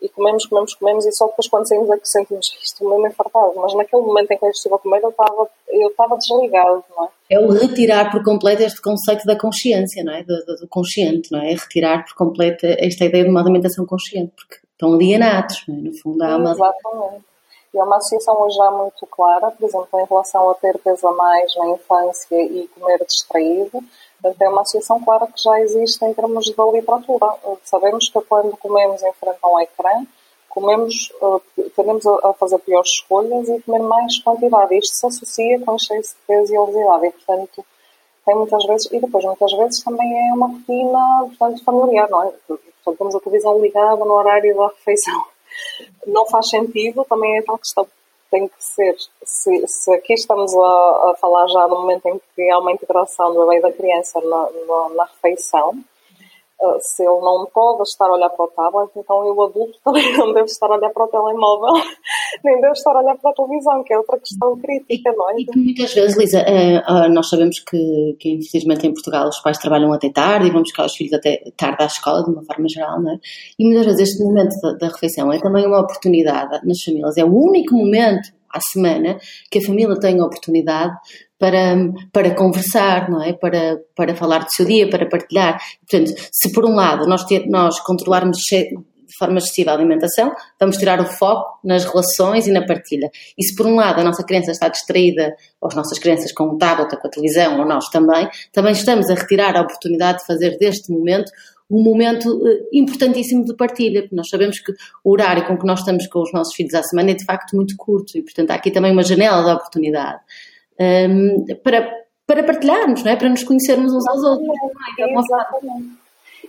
E comemos, comemos, comemos, e só depois quando saímos aqui sentimos isto mesmo infartado. Mas naquele momento em que eu estive a comer, eu estava, eu estava desligado, não é? É o retirar por completo este conceito da consciência, não é? Do, do, do consciente, não é? é? Retirar por completo esta ideia de uma alimentação consciente, porque estão alienados, não é? No fundo, há uma. Exatamente. E há uma associação hoje já muito clara, por exemplo, em relação a ter peso a mais na infância e comer distraído Portanto, é uma associação clara que já existe em termos da literatura. Sabemos que quando comemos em frente a um ecrã, comemos, uh, tendemos a, fazer piores escolhas e comer mais quantidade. Isto se associa com excesso de peso e obesidade. E, portanto, tem muitas vezes, e depois muitas vezes também é uma rotina, portanto, familiar, não é? Portanto, temos a televisão ligada no horário da refeição. Não faz sentido, também é tal questão tem que ser, se, se aqui estamos a, a, falar já no momento em que há uma integração do bebê e da criança na, na, na refeição, uh, se ele não pode estar a olhar para o tablet, então eu adulto (laughs) também não devo estar a olhar para o telemóvel, (laughs) nem devo estar a olhar para a televisão, que é outra questão crítica, não é? E que muitas vezes, Lisa, uh, nós sabemos que, que infelizmente em Portugal os pais trabalham até tarde e vamos buscar os filhos até tarde à escola, de uma forma geral, não é? E muitas vezes este momento da, da refeição é também uma oportunidade nas famílias, é o único momento à semana que a família tem a oportunidade para, para conversar, não é? Para, para falar do seu dia, para partilhar. Portanto, se por um lado nós, ter, nós controlarmos de forma excessiva a alimentação, vamos tirar o foco nas relações e na partilha. E se por um lado a nossa criança está distraída, ou as nossas crianças com o tablet ou com a televisão, ou nós também, também estamos a retirar a oportunidade de fazer deste momento um momento uh, importantíssimo de partilha, porque nós sabemos que o horário com que nós estamos com os nossos filhos à semana é de facto muito curto e, portanto, há aqui também uma janela de oportunidade um, para, para partilharmos, não é? para nos conhecermos uns aos outros. Exatamente.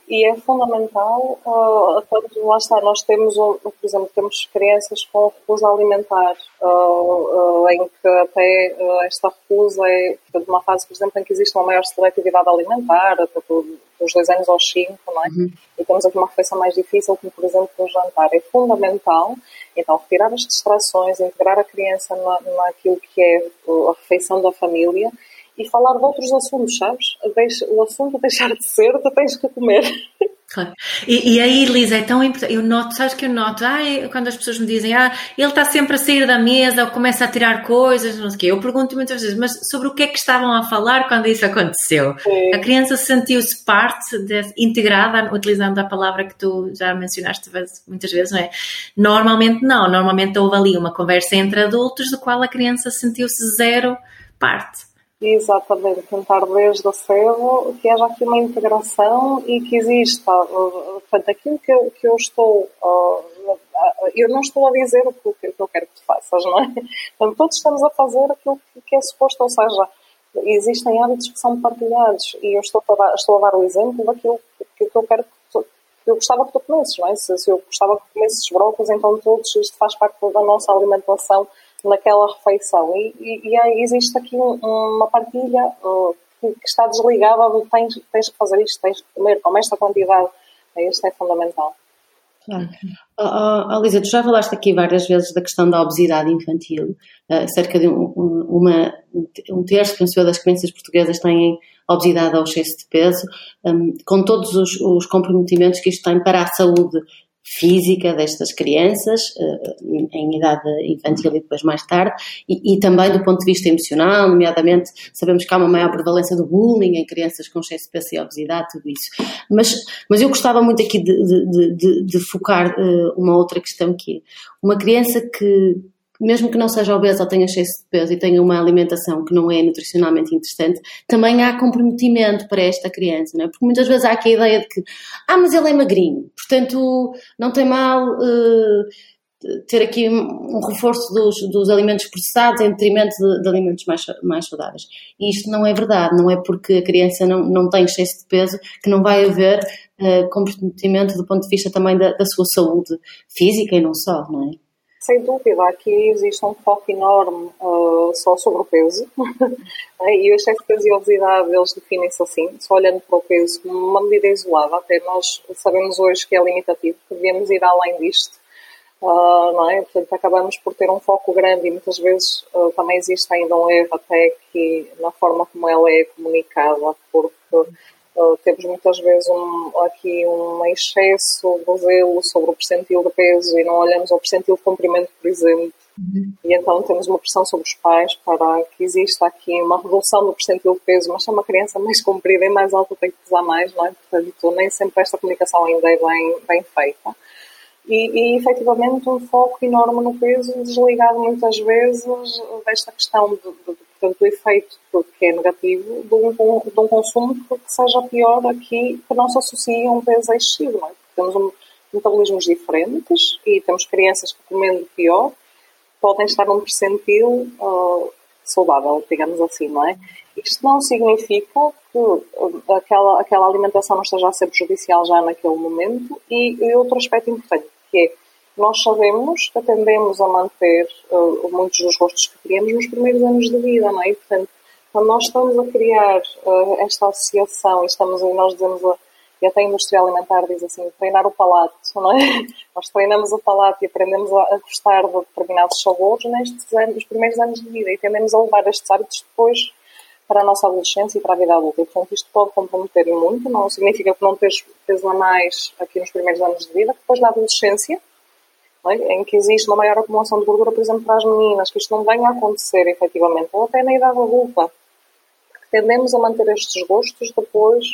E é fundamental, uh, quando lá está, nós temos, por exemplo, temos crianças com recusa alimentar, uh, uh, em que até uh, esta recusa é portanto, uma fase, por exemplo, em que existe uma maior seletividade alimentar, até dos dois anos aos cinco, não é? Uhum. E temos aqui uma refeição mais difícil, como por exemplo o jantar. É fundamental, então, retirar as distrações, integrar a criança na, naquilo que é a refeição da família e falar de outros assuntos, sabes? Deixa, o assunto deixar de ser, tu tens que comer. Claro. E, e, aí, Lisa, é tão importante. Eu noto, sabes que eu noto, ah, quando as pessoas me dizem, ah, ele está sempre a sair da mesa ou começa a tirar coisas, não sei o quê. Eu pergunto muitas vezes, mas sobre o que é que estavam a falar quando isso aconteceu? Sim. A criança sentiu-se parte, de, integrada, utilizando a palavra que tu já mencionaste muitas vezes, não é? Normalmente não. Normalmente houve ali uma conversa entre adultos, do qual a criança sentiu-se zero parte. Exatamente, tentar desde cedo que haja aqui uma integração e que exista, uh, portanto, aquilo que eu, que eu estou, uh, eu não estou a dizer o que, eu quero que tu faças, não é? Portanto, todos estamos a fazer aquilo que é suposto, ou seja, existem hábitos que são partilhados e eu estou a dar, estou a dar o exemplo daquilo que, eu quero que tu, que eu gostava que tu comesses, não é? Se, se eu gostava que comesses brócolis, então todos, isto faz parte da nossa alimentação naquela refeição. E, e, e aí existe aqui um, uma partilha que, que, está desligada de tens, tens que fazer isto, tens que comer, com esta quantidade. Isto é fundamental. Claro. Oh, oh, Lisa, tu já falaste aqui várias vezes da questão da obesidade infantil. Uh, cerca de um, uma, um terço, das crianças portuguesas têm obesidade ou excesso de peso, um, com todos os, os comprometimentos que isto tem para a saúde física destas crianças, eh, em idade infantil e depois mais tarde, e, e, também do ponto de vista emocional, nomeadamente sabemos que há uma maior prevalência do bullying em crianças com excesso de peso e obesidade, tudo isso. Mas, mas eu gostava muito aqui de, de, de, de focar uh, uma outra questão que é, uma criança que, mesmo que não seja obesa ou tenha excesso de peso e tenha uma alimentação que não é nutricionalmente interessante, também há comprometimento para esta criança, não é? Porque muitas vezes há aqui a ideia de que, ah, mas ele é magrinho, portanto não tem mal uh, ter aqui um reforço dos, dos alimentos processados em detrimento de, de, alimentos mais, mais saudáveis. E isto não é verdade, não é porque a criança não, não tem excesso de peso que não vai haver uh, comprometimento do ponto de vista também da, da sua saúde física e não só, não é? Sem dúvida, aqui existe um foco enorme uh, só sobre o peso. (laughs) e o excesso de peso e obesidade, eles definem-se assim, só olhando para o peso como uma medida isolada. Até nós sabemos hoje que é limitativo, que devemos ir além disto. Uh, não é? Portanto, acabamos por ter um foco grande e muitas vezes uh, também existe ainda um erro até que na forma como ela é comunicada, porque uh, temos muitas vezes um, aqui um excesso de zelo sobre o percentil de peso e não olhamos ao percentil de comprimento, por exemplo, uhum. e então temos uma pressão sobre os pais para que exista aqui uma redução do percentil de peso, mas se é uma criança mais comprida e mais alta tem que pesar mais, não é? Portanto, nem sempre esta comunicação ainda é bem, bem feita e, e efetivamente um foco enorme no peso, desligado muitas vezes desta questão de, de, de, do efeito que é negativo de um, de um consumo que seja pior aqui, que não se associa a um peso excessivo. É? Temos um, metabolismos diferentes e temos crianças que comendo pior podem estar num percentil uh, saudável, digamos assim, não é? Isto não significa que uh, aquela, aquela alimentação não esteja a ser prejudicial já naquele momento e, e outro aspecto importante que é nós sabemos que tendemos a manter uh, muitos dos gostos que criamos nos primeiros anos de vida, não é? E, portanto, quando nós estamos a criar uh, esta associação e estamos nós dizemos a, e até a indústria alimentar diz assim, treinar o palato, não é? (laughs) Nós treinamos o palato e aprendemos a, a gostar de determinados sabores nestes anos, nos primeiros anos de vida e tendemos a levar estes hábitos depois para a nossa adolescência e para a vida adulta. E, portanto, isto pode comprometer muito, não significa que não tens peso a mais aqui nos primeiros anos de vida, depois na adolescência, é? em que existe uma maior acumulação de gordura, por exemplo, para as meninas, que isto não venha a acontecer efetivamente, ou até na idade adulta, porque tendemos a manter estes gostos depois,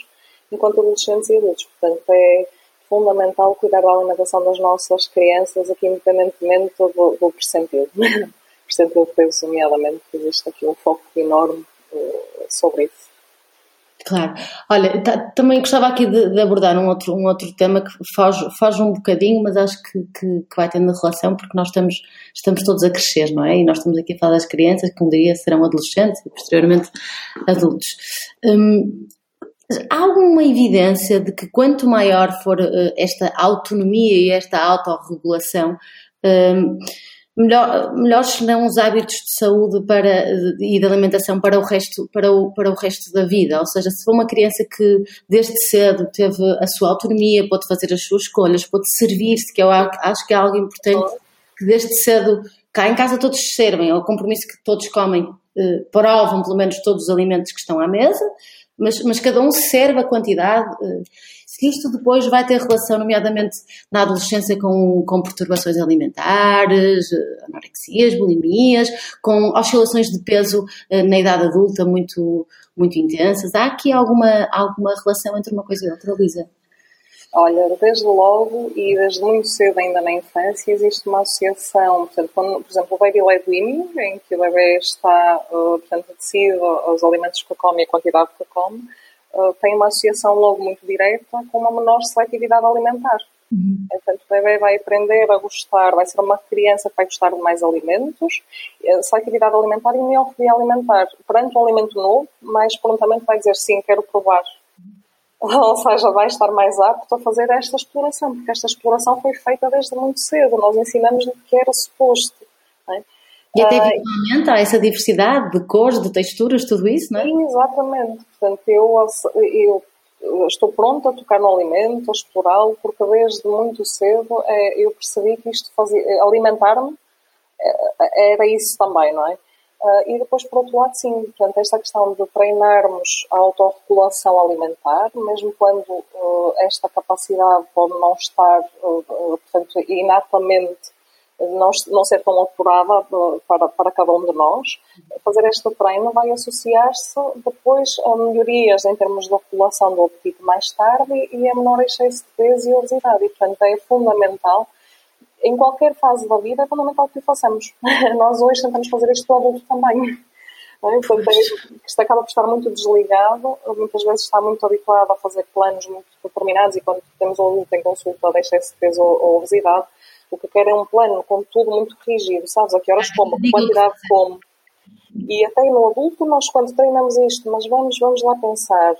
enquanto adolescentes e adultos. Portanto, é fundamental cuidar da alimentação das nossas crianças, aqui independentemente do, do percentil. (laughs) percentil de peso, nomeadamente, existe aqui um foco enorme sobre isso. Claro. Olha, também gostava aqui de, de, abordar um outro, um outro tema que foge, foge um bocadinho, mas acho que, que, que, vai tendo relação porque nós estamos, estamos todos a crescer, não é? E nós estamos aqui a falar das crianças que um dia serão adolescentes e posteriormente adultos. Hum, há alguma evidência de que quanto maior for uh, esta autonomia e esta autorregulação, um, melhor, melhores serão os hábitos de saúde para, e de alimentação para o, resto, para, o, para o resto da vida. Ou seja, se for uma criança que desde cedo teve a sua autonomia, pode fazer as suas escolhas, pode servir-se, que eu acho que é algo importante, que desde cedo cá em casa todos servem, é o compromisso que todos comem, eh, provam pelo menos todos os alimentos que estão à mesa, mas, mas cada um serve a quantidade. Eh, se isto depois vai ter relação, nomeadamente na adolescência, com, com perturbações alimentares, eh, anorexias, bulimias, com oscilações de peso eh, na idade adulta muito, muito intensas. Há aqui alguma, alguma relação entre uma coisa e outra, Lisa? Olha, desde logo e desde muito cedo ainda na infância existe uma associação, portanto, quando, por exemplo, o baby led weaning, em que o bebê está, uh, portanto, decide os alimentos que come e a quantidade que come, uh, tem uma associação logo muito direta com uma menor seletividade alimentar. Uhum. Portanto, o bebê vai aprender a gostar, vai ser uma criança que vai gostar de mais alimentos, seletividade alimentar e neofobia alimentar. Perante um alimento novo, mais prontamente vai dizer sim, quero provar (laughs) ou seja, vai estar mais apto a fazer esta exploração, porque esta exploração foi feita desde muito cedo, nós ensinamos o que era suposto. É? E até visualmente há essa diversidade de cores, de texturas, tudo isso, não é? Sim, exatamente. Portanto, eu, eu estou pronta a tocar no alimento, a explorá-lo, porque desde muito cedo é, eu percebi que isto fazia, alimentar-me é, era isso também, não é? Uh, e depois, por outro lado, sim, portanto, esta questão de treinarmos a autorregulação alimentar, mesmo quando uh, esta capacidade pode não estar, uh, portanto, inatamente não, não ser tão apurada para, para cada um de nós, fazer este treino vai associar-se depois a melhorias em termos de regulação do apetite mais tarde e a menor excesso de peso e obesidade. E, portanto, é fundamental em qualquer fase da vida é fundamental que o façamos. (laughs) Nós hoje tentamos fazer isto para adulto também. É? Portanto, isto acaba por estar muito desligado, muitas vezes está muito habituado a fazer planos muito determinados e quando temos o adulto em consulta deixa esse peso ou obesidade, o que quer é um plano com tudo muito rígido, sabes? A que horas como, a quantidade como. E até no adulto nós quando treinamos isto, mas vamos, vamos lá pensar,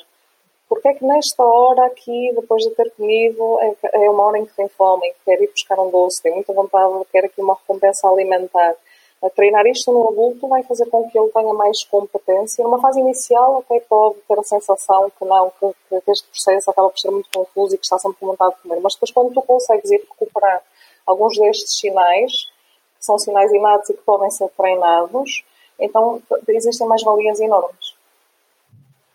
porque é que nesta hora aqui, depois de ter comido, é, é uma hora em que tem fome, em que quer ir buscar um doce, tem muita vontade, quer aqui uma recompensa alimentar. A treinar isto no adulto vai fazer com que ele tenha mais competência. Numa fase inicial até pode ter a sensação que não, que, que este processo acaba por ser muito confuso e que está sempre com vontade de comer. Mas depois quando tu consegues ir recuperar alguns destes sinais, que são sinais inatos e que podem ser treinados, então existem mais valias enormes.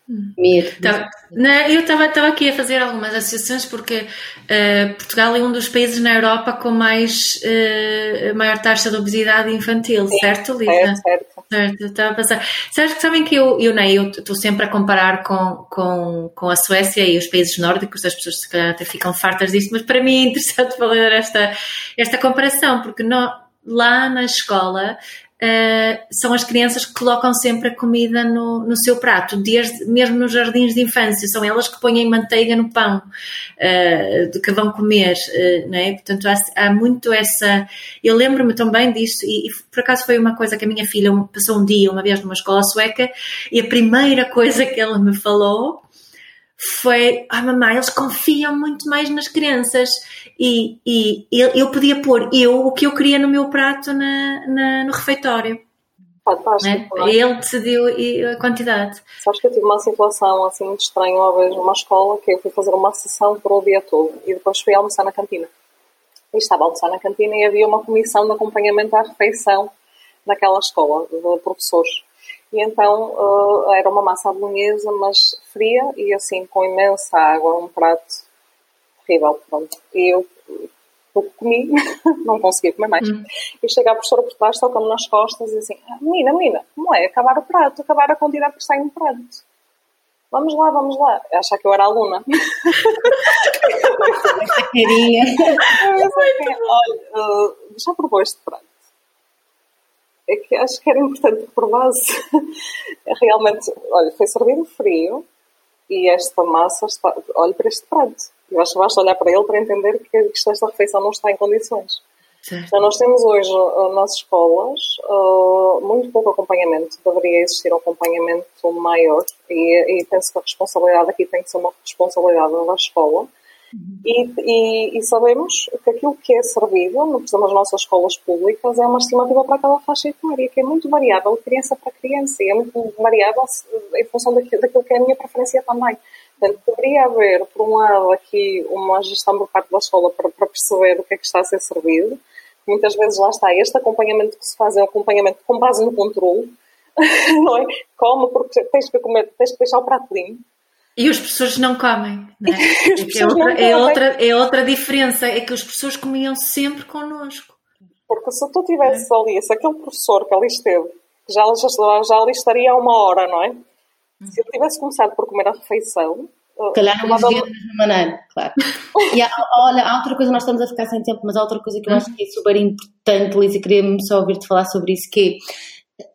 Medo. Tá, não, eu estava aqui a fazer algumas associações porque uh, Portugal é um dos países na Europa com mais uh, maior taxa de obesidade infantil, Sim, certo, Lisa? É, certo. certo. Estava a pensar. Sabes que sabem que eu, eu, nem, eu estou sempre a comparar com, com, com a Suécia e os países nórdicos, as pessoas se calhar até ficam fartas disso, mas para mim é interessante (laughs) fazer esta, esta comparação, porque não, lá na escola uh, são as crianças que colocam sempre a comida no, no seu prato, desde, mesmo nos jardins de infância, são elas que põem manteiga no pão uh, do que vão comer, uh, não é? Portanto, há, há muito essa. Eu lembro-me também disso, e, e, por acaso foi uma coisa que a minha filha passou um dia, uma vez, numa escola sueca, e a primeira coisa que ela me falou foi, ah mamãe, eles confiam muito mais nas crianças e, e eu podia pôr eu o que eu queria no meu prato na, na no refeitório. Fantástico. Né? Ele decidiu a quantidade. Sabes que eu tive uma situação assim muito estranha uma vez numa escola que eu fui fazer uma sessão para o dia todo e depois fui almoçar na cantina. E estava a almoçar na cantina e havia uma comissão de acompanhamento à refeição naquela escola de professores. E então uh, era uma massa bolonhesa, mas fria e assim com imensa água, um prato terrível. Pronto. E eu, eu comi, (laughs) não consegui comer mais. Hum. E chega a professora por trás, toca-me nas costas e assim: ah, Menina, menina, como é acabar o prato? Acabar a quantidade que em um prato. Vamos lá, vamos lá. Achar que eu era aluna. (laughs) Queria. Olha, uh, já provou este prato? É que acho que era importante que provasse. (laughs) Realmente, olha, foi servido frio e esta massa está. Olha para este prato. Eu acho que basta olhar para ele para entender que esta refeição não está em condições. Então, nós temos hoje uh, nas escolas uh, muito pouco acompanhamento. Deveria existir um acompanhamento maior e, e penso que a responsabilidade aqui tem que ser uma responsabilidade da escola e, e, e, sabemos que aquilo que é servido, por nas nossas escolas públicas, é uma estimativa para aquela faixa etária, que é muito variável de criança para criança, e é muito variável em função daquilo, daquilo que é a minha preferência também. Portanto, deveria haver, por um lado, aqui uma gestão por parte da escola para, para perceber o que é que está a ser servido. Muitas vezes lá está, este acompanhamento que se faz é um acompanhamento com base no controle, (laughs) não é? Porque tens que comer, tens que deixar o prato limpo e os professores não comem, não é? (laughs) é, outra, é, outra, é outra diferença, é que os professores comiam sempre connosco. Porque se tu tivesse é. ali, se aquele professor que ali esteve, já, já, já ali estaria uma hora, não é? Se ele tivesse começado por comer a refeição. Se calhar não da mesma maneira, claro. (laughs) e há, olha, há outra coisa, nós estamos a ficar sem tempo, mas há outra coisa que eu acho que é super importante, Lisa, queria-me só ouvir-te falar sobre isso, que é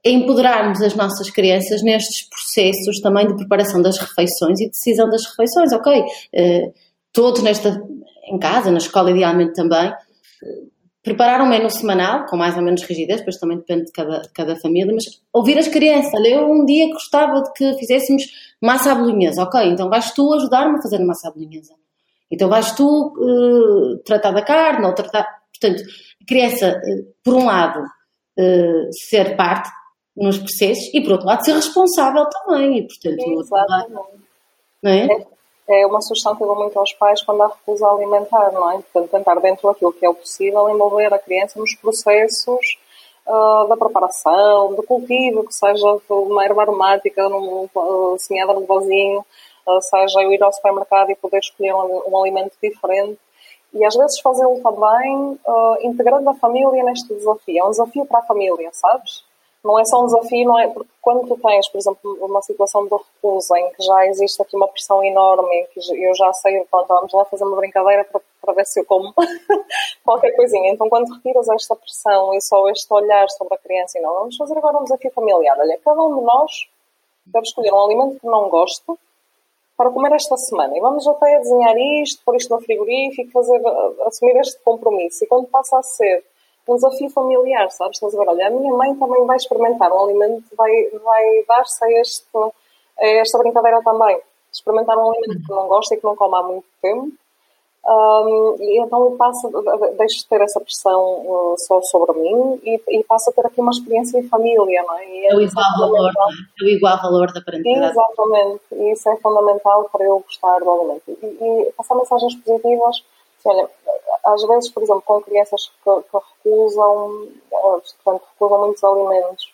empoderarmos as nossas crianças nestes processos também de preparação das refeições e decisão das refeições. Ok, eh, todos nesta, em casa, na escola idealmente também, preparar um menu semanal, com mais ou menos rigidez, depois também depende de cada, de cada família, mas ouvir as crianças. Olha, eu um dia gostava de que fizéssemos massa à bolonhesa. Ok, então vais tu ajudar-me a fazer massa à bolonhesa. Então vais tu uh, tratar da carne ou tratar... Portanto, criança, uh, por um lado, uh, ser parte nos processos e, por outro lado, ser responsável também. E, portanto, Exatamente. Não é? é? é uma sugestão que eu dou muito aos pais quando há recusa alimentar, não é? Portanto, tentar dentro daquilo que é o possível envolver a criança nos processos uh, da preparação, do cultivo, que seja uma erva aromática num, uh, semeada no vasinho, uh, seja eu ir ao supermercado e poder escolher um, um alimento diferente e às vezes fazê-lo também uh, integrando a família neste desafio. É um desafio para a família, sabes? Não é só um desafio, não é? Porque quando tu tens, por exemplo, uma situação de recusa em que já existe aqui uma pressão enorme, que eu já sei, pronto, vamos lá fazer uma brincadeira para, para ver se eu como (laughs) qualquer coisinha. Então, quando retiras esta pressão e só este olhar sobre a criança, e não, vamos fazer agora um desafio familiar. Olha, cada um de nós deve escolher um alimento que não gosta para comer esta semana. E vamos até a desenhar isto, pôr isto no frigorífico, fazer, assumir este compromisso. E quando passa a ser um desafio familiar, sabes? Estás ver, olha, a minha mãe também vai experimentar um alimento, vai, vai dar-se a, este, a esta brincadeira também. Experimentar um alimento que não gosta e que não come há muito tempo um, e então eu passo, deixo de ter essa pressão uh, só sobre mim e, e, passo a ter aqui uma experiência em família, não é? E é, é o igual valor, é? é? o igual valor da parentalidade. Exatamente, e isso é fundamental para eu gostar do alimento. E, e passar mensagens positivas, assim, olha, às vezes, por exemplo, com crianças que, que recusam, portanto, recusam muitos alimentos,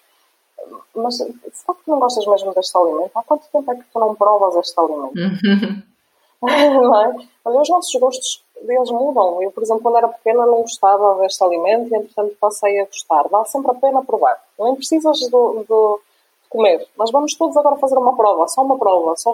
mas será que não gostas mesmo deste alimento? Há quanto tempo é que tu não provas este alimento? (laughs) não é? Olha, os nossos gostos deles mudam. Eu, por exemplo, quando era pequena não gostava deste alimento e, entretanto, passei a gostar. Vale sempre a pena provar. Nem precisas de, de comer, mas vamos todos agora fazer uma prova, só uma prova, só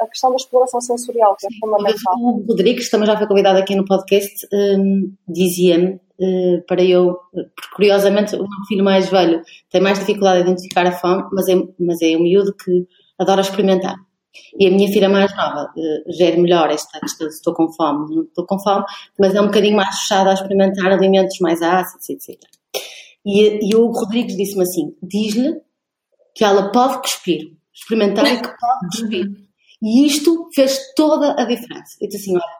a questão da exploração sensorial, que é fundamental. O Rodrigues, também já foi convidado aqui no podcast, um, dizia-me uh, para eu, porque curiosamente o meu filho mais velho tem mais dificuldade em identificar a fome, mas é, mas é um miúdo que adora experimentar. E a minha filha mais nova uh, gera melhor esta questão estou com fome, não estou com fome, mas é um bocadinho mais fechada a experimentar alimentos mais ácidos, etc. E, e o Rodrigues disse-me assim: diz-lhe que ela pode cuspir, experimentar e que pode cuspir. E isto fez toda a diferença. Eu disse assim: olha,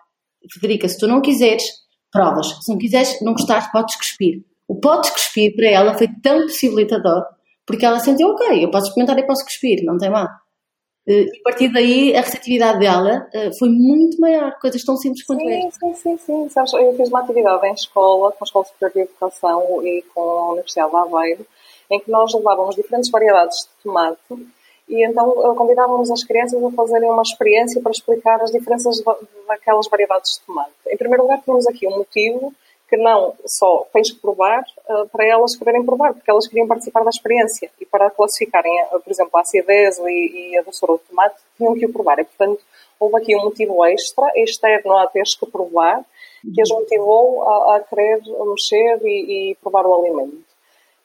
Federica, se tu não quiseres, provas. Se não quiseres, não gostares, podes cuspir. O podes cuspir para ela foi tão possibilitador, porque ela sentiu, ok, eu posso experimentar e posso cuspir, não tem mal. Eh, e a partir daí a receptividade dela eh, foi muito maior, coisas tão simples quanto sim, esta. Sim, sim, sim. Sabes, eu fiz uma atividade em escola, com a Escola Superior de Educação e com a Universidade de Aveiro, em que nós levávamos diferentes variedades de tomate e então eh, convidávamos as crianças a fazerem uma experiência para explicar as diferenças daquelas variedades de tomate. Em primeiro lugar, temos aqui um motivo que não só tens que provar uh, para elas quererem provar, porque elas queriam participar da experiência. E para classificarem, uh, por exemplo, a acidez e, e a doçura do tomate, tinham que o provar. E, portanto, houve aqui um motivo extra, externo a teres que provar, que as motivou a, a querer mexer e, e, provar o alimento.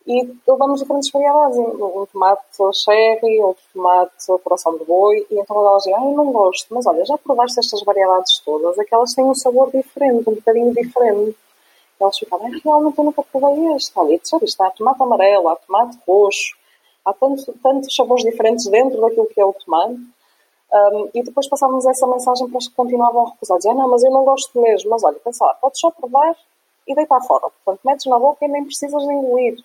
E levamos diferentes variedades, um tomate cherry, outro tomate coração de boi, e então elas dizem, eu não gosto, mas olha, já provaste estas variedades todas, aquelas têm um sabor diferente, um bocadinho diferente eles ficavam, realmente eu nunca provei este. Ali, já viste, há tomate amarelo, há tomate roxo, há tantos, tantos sabores diferentes dentro daquilo que é o tomate. Um, e depois passávamos essa mensagem para os que continuavam a recusar. Dizer, não, mas eu não gosto mesmo. Mas olha, pensa lá, podes só provar e deitar fora. Portanto, metes na boca e nem precisas engolir.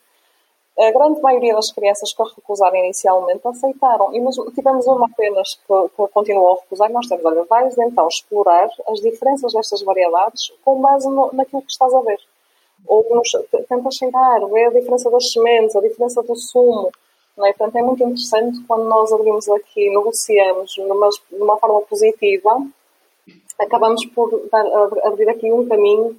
A grande maioria das crianças que recusaram inicialmente aceitaram. E tivemos uma apenas que, que continuou a recusar. Nós temos, olha, vais então explorar as diferenças destas variedades com base no, naquilo que estás a ver. Ou nos, tenta cheirar, ver a diferença das sementes, a diferença do sumo. Não é? Portanto, é muito interessante quando nós abrimos aqui, negociamos numa, numa forma positiva, acabamos por dar, abrir aqui um caminho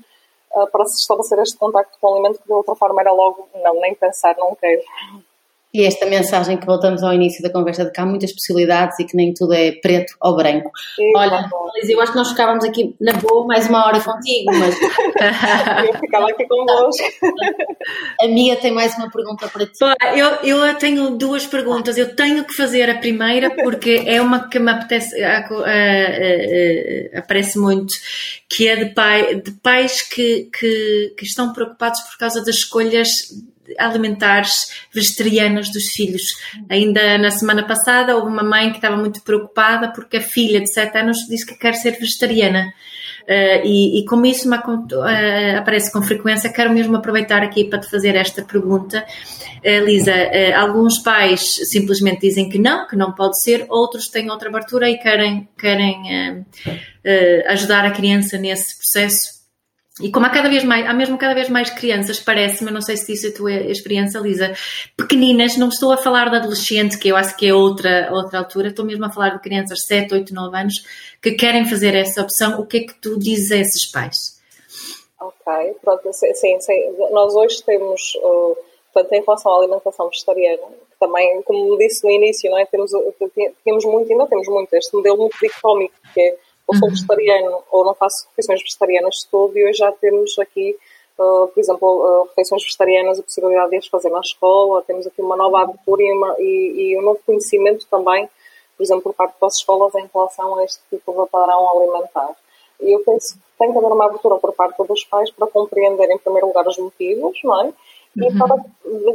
para se estabelecer este contacto com o alimento que de outra forma era logo, não, nem pensar, não quero. E esta mensagem que voltamos ao início da conversa de que há muitas possibilidades e que nem tudo é preto ou branco. Olha, Liz, eu acho que nós ficávamos aqui na boa mais uma hora contigo, mas. (laughs) eu ficava aqui convosco. A Mia tem mais uma pergunta para ti. Eu, eu tenho duas perguntas. Eu tenho que fazer a primeira porque é uma que me apetece, aparece muito, que é de, pai, de pais que, que, que estão preocupados por causa das escolhas alimentares vegetarianas dos filhos. Ainda na semana passada houve uma mãe que estava muito preocupada porque a filha de 7 anos disse que quer ser vegetariana. Uh, e, e, como isso uh, aparece com frequência, quero mesmo aproveitar aqui para te fazer esta pergunta. Uh, Lisa, alguns pais simplesmente dizem que não, que não pode ser, outros têm outra abertura e querem, querem ajudar a criança nesse processo e como há cada vez mais, há mesmo cada vez mais crianças, parece-me, não sei se isso é a tua experiência, Lisa, pequeninas, não estou a falar de adolescente, que eu acho que é outra, outra altura, estou mesmo a falar de crianças de 7, 8, 9 anos que querem fazer essa opção. O que é que tu dizes a esses pais? Ok, pronto, sim, sim. nós hoje temos, portanto, em relação à alimentação vegetariana, também, como disse no início, não é? temos, temos muito, ainda temos muito, este modelo muito dicotómico, que é ou sou uhum. vegetariano ou não faço refeições vegetarianas de todo e hoje já temos aqui, uh, por exemplo, uh, refeições vegetarianas, a possibilidade de as fazer na escola, temos aqui uma nova abertura e, uma, e, e um novo conhecimento também, por exemplo, por parte das escolas em relação a este tipo de padrão alimentar. E eu penso que tem que haver uma abertura por parte dos pais para compreender, em primeiro lugar, os motivos, não é? E uhum. para,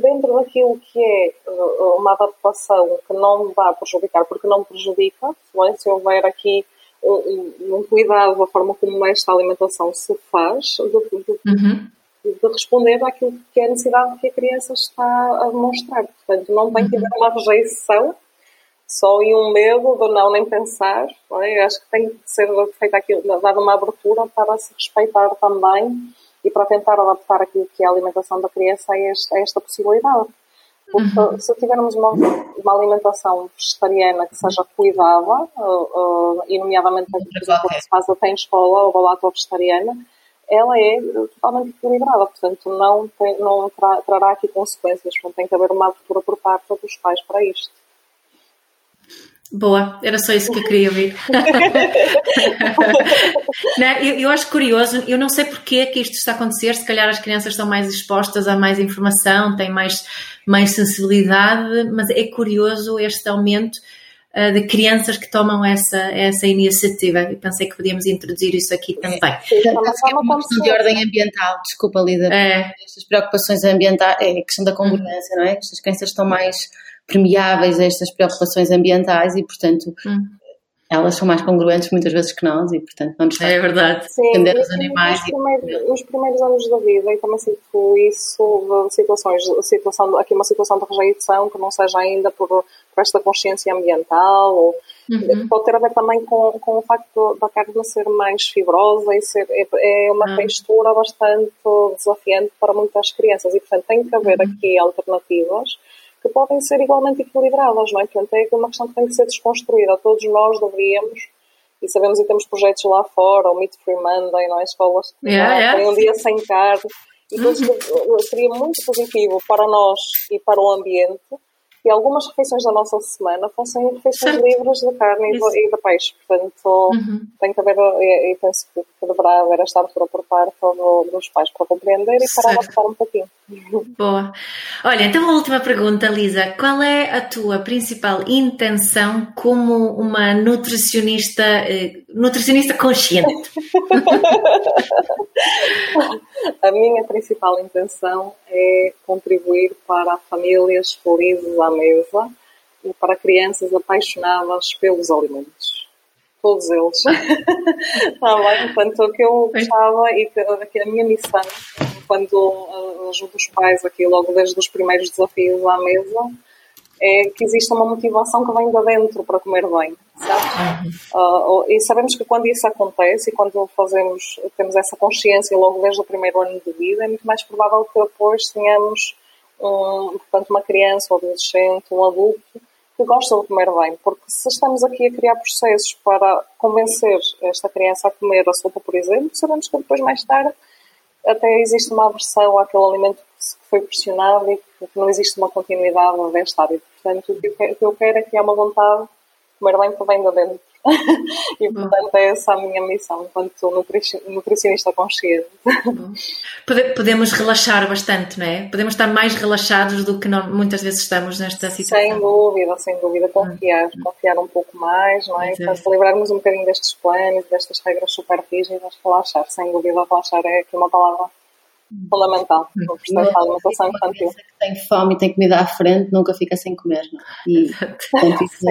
dentro daquilo que é uh, uma adaptação que não vai prejudicar, porque não prejudica, não é? se houver aqui um, um cuidado da forma como esta alimentação se faz, de, de, uhum. de, responder àquilo que é a necessidade que a criança está a demonstrar. Portanto, não tem que haver uma rejeição só e um medo de não nem pensar. Não é? Acho que tem que ser feita aqui, dada uma abertura para se respeitar também e para tentar adaptar aquilo que é a alimentação da criança a esta, a esta possibilidade. Porque uhum. se tivermos uma, uma, alimentação vegetariana que seja cuidada, uh, uh, e nomeadamente por exemplo, que se faz até em escola, ou balato vegetariana, ela é totalmente equilibrada, portanto não, tem, não tra, trará aqui consequências, portanto tem que haver uma abertura por parte dos pais para isto. Boa, era só isso que eu queria ouvir. não, eu, eu, acho curioso, eu não sei porque que isto está a acontecer, se calhar as crianças estão mais expostas a mais informação, têm mais, mais sensibilidade, mas é curioso este aumento uh, de crianças que tomam essa, essa iniciativa e pensei que podíamos introduzir isso aqui também. Sim, é uma questão de ordem ambiental, desculpa Lida, é. estas preocupações ambientais, é a questão da congruência, não é? Estas crianças estão mais permeáveis a estas preocupações ambientais e, portanto, hum. elas são mais congruentes muitas vezes que nós e, portanto, não nos faz é verdade. defender os animais. Nos primeiros, nos primeiros anos da vida, e também sinto isso de situações, situação, aqui uma situação de rejeição que não seja ainda por, por esta consciência ambiental ou Uhum. Pode ter a ver também com, com o facto da carne ser mais fibrosa e ser é, é uma uhum. textura bastante desafiante para muitas crianças e portanto tem que haver uhum. aqui alternativas que podem ser igualmente equilibradas, não é? Portanto, é uma questão que tem que ser desconstruída. Todos nós deveríamos, e sabemos e temos projetos lá fora, o Meat Free Monday, não é? Escolas que yeah, yeah. têm um dia sem carne, e uhum. seria muito positivo para nós e para o ambiente que algumas refeições da nossa semana fossem refeições livres de carne e de, e de, peixe. Portanto, uhum. tem que haver, e, e penso que, que, deverá haver esta abertura por parte do, dos pais para compreender e para adaptar um pouquinho. Boa. Olha, então a última pergunta, Lisa. Qual é a tua principal intenção como uma nutricionista, eh, nutricionista consciente? (laughs) a minha principal intenção é contribuir para famílias felizes à mesa e para crianças apaixonadas pelos alimentos. Todos eles. Está (laughs) bem? Portanto, o que eu gostava e que a minha missão quando ajudo os pais aqui logo desde os primeiros desafios à mesa, é que existe uma motivação que vem de dentro para comer bem, sabe? Uhum. Uh, e sabemos que quando isso acontece e quando fazemos, temos essa consciência logo desde o primeiro ano de vida, é muito mais provável que depois tenhamos um, portanto, uma criança, um adolescente, um adulto que gosta de comer bem, porque se estamos aqui a criar processos para convencer esta criança a comer a sopa, por exemplo, sabemos que depois mais tarde até existe uma aversão àquele alimento que foi pressionado e que não existe uma continuidade deste hábito. Portanto, o que eu quero é que há uma vontade de comer bem que vem de dentro. (laughs) e portanto é essa a minha missão enquanto nutricionista consciente. Podemos relaxar bastante, não é? Podemos estar mais relaxados do que muitas vezes estamos nesta situação. Sem dúvida, sem dúvida, confiar, hum. confiar um pouco mais, não é? Portanto, livrarmos um bocadinho destes planos, destas regras super rígidas, relaxar, sem dúvida, relaxar é aqui uma palavra fundamental no hum. processo de alimentação infantil. que tem fome e tem comida à frente nunca fica sem comer, não é? E, portanto, (laughs) isso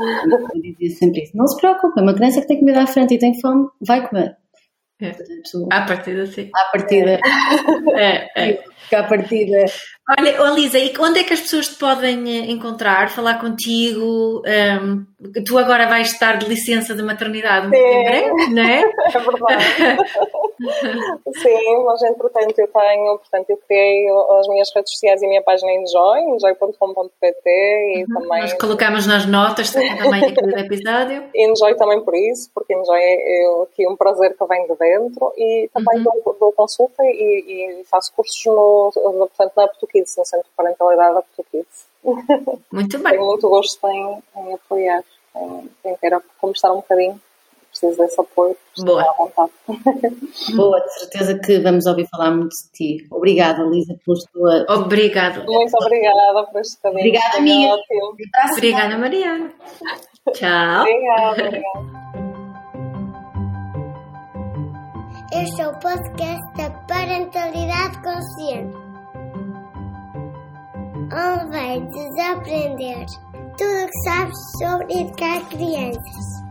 eu dizia sempre isso. Não se preocupe, uma criança que tem comida à frente e tem fome, vai comer. É. Portanto, à partida, sim. À partida. É, é. À partida. Olha, oh, Lisa, e onde é que as pessoas te podem eh, encontrar, falar contigo? Um, tu agora vais estar de licença de maternidade muito em breve, não é? (laughs) É verdade. (laughs) Sim, mas entretanto eu tenho, portanto, eu criei as minhas redes sociais e a minha página em Enjoy, enjoy.com.pt e uhum, também... Nós colocamos nas notas também aqui do episódio. (laughs) Enjoy também por isso, porque Enjoy é, é aqui um prazer que vem de dentro e também uhum. dou, dou, consulta e, e, faço cursos no, portanto, na Português, no Centro de Parentalidade da Português. Muito (laughs) bem. Tenho muito gosto em, em apoiar, em, em ter como estar um bocadinho preciso desse apoio. Boa. À vontade. (laughs) Boa, de certeza que vamos ouvir falar muito de ti. Obrigada, Lisa, pela tua. Obrigada. Muito obrigada por este caminho. Obrigada, minha. Obrigada, Mariana. Tchau. Obrigada, obrigada. (laughs) Este é o podcast da Parentalidade Consciente, onde vai desaprender tudo o que sabes sobre educar crianças.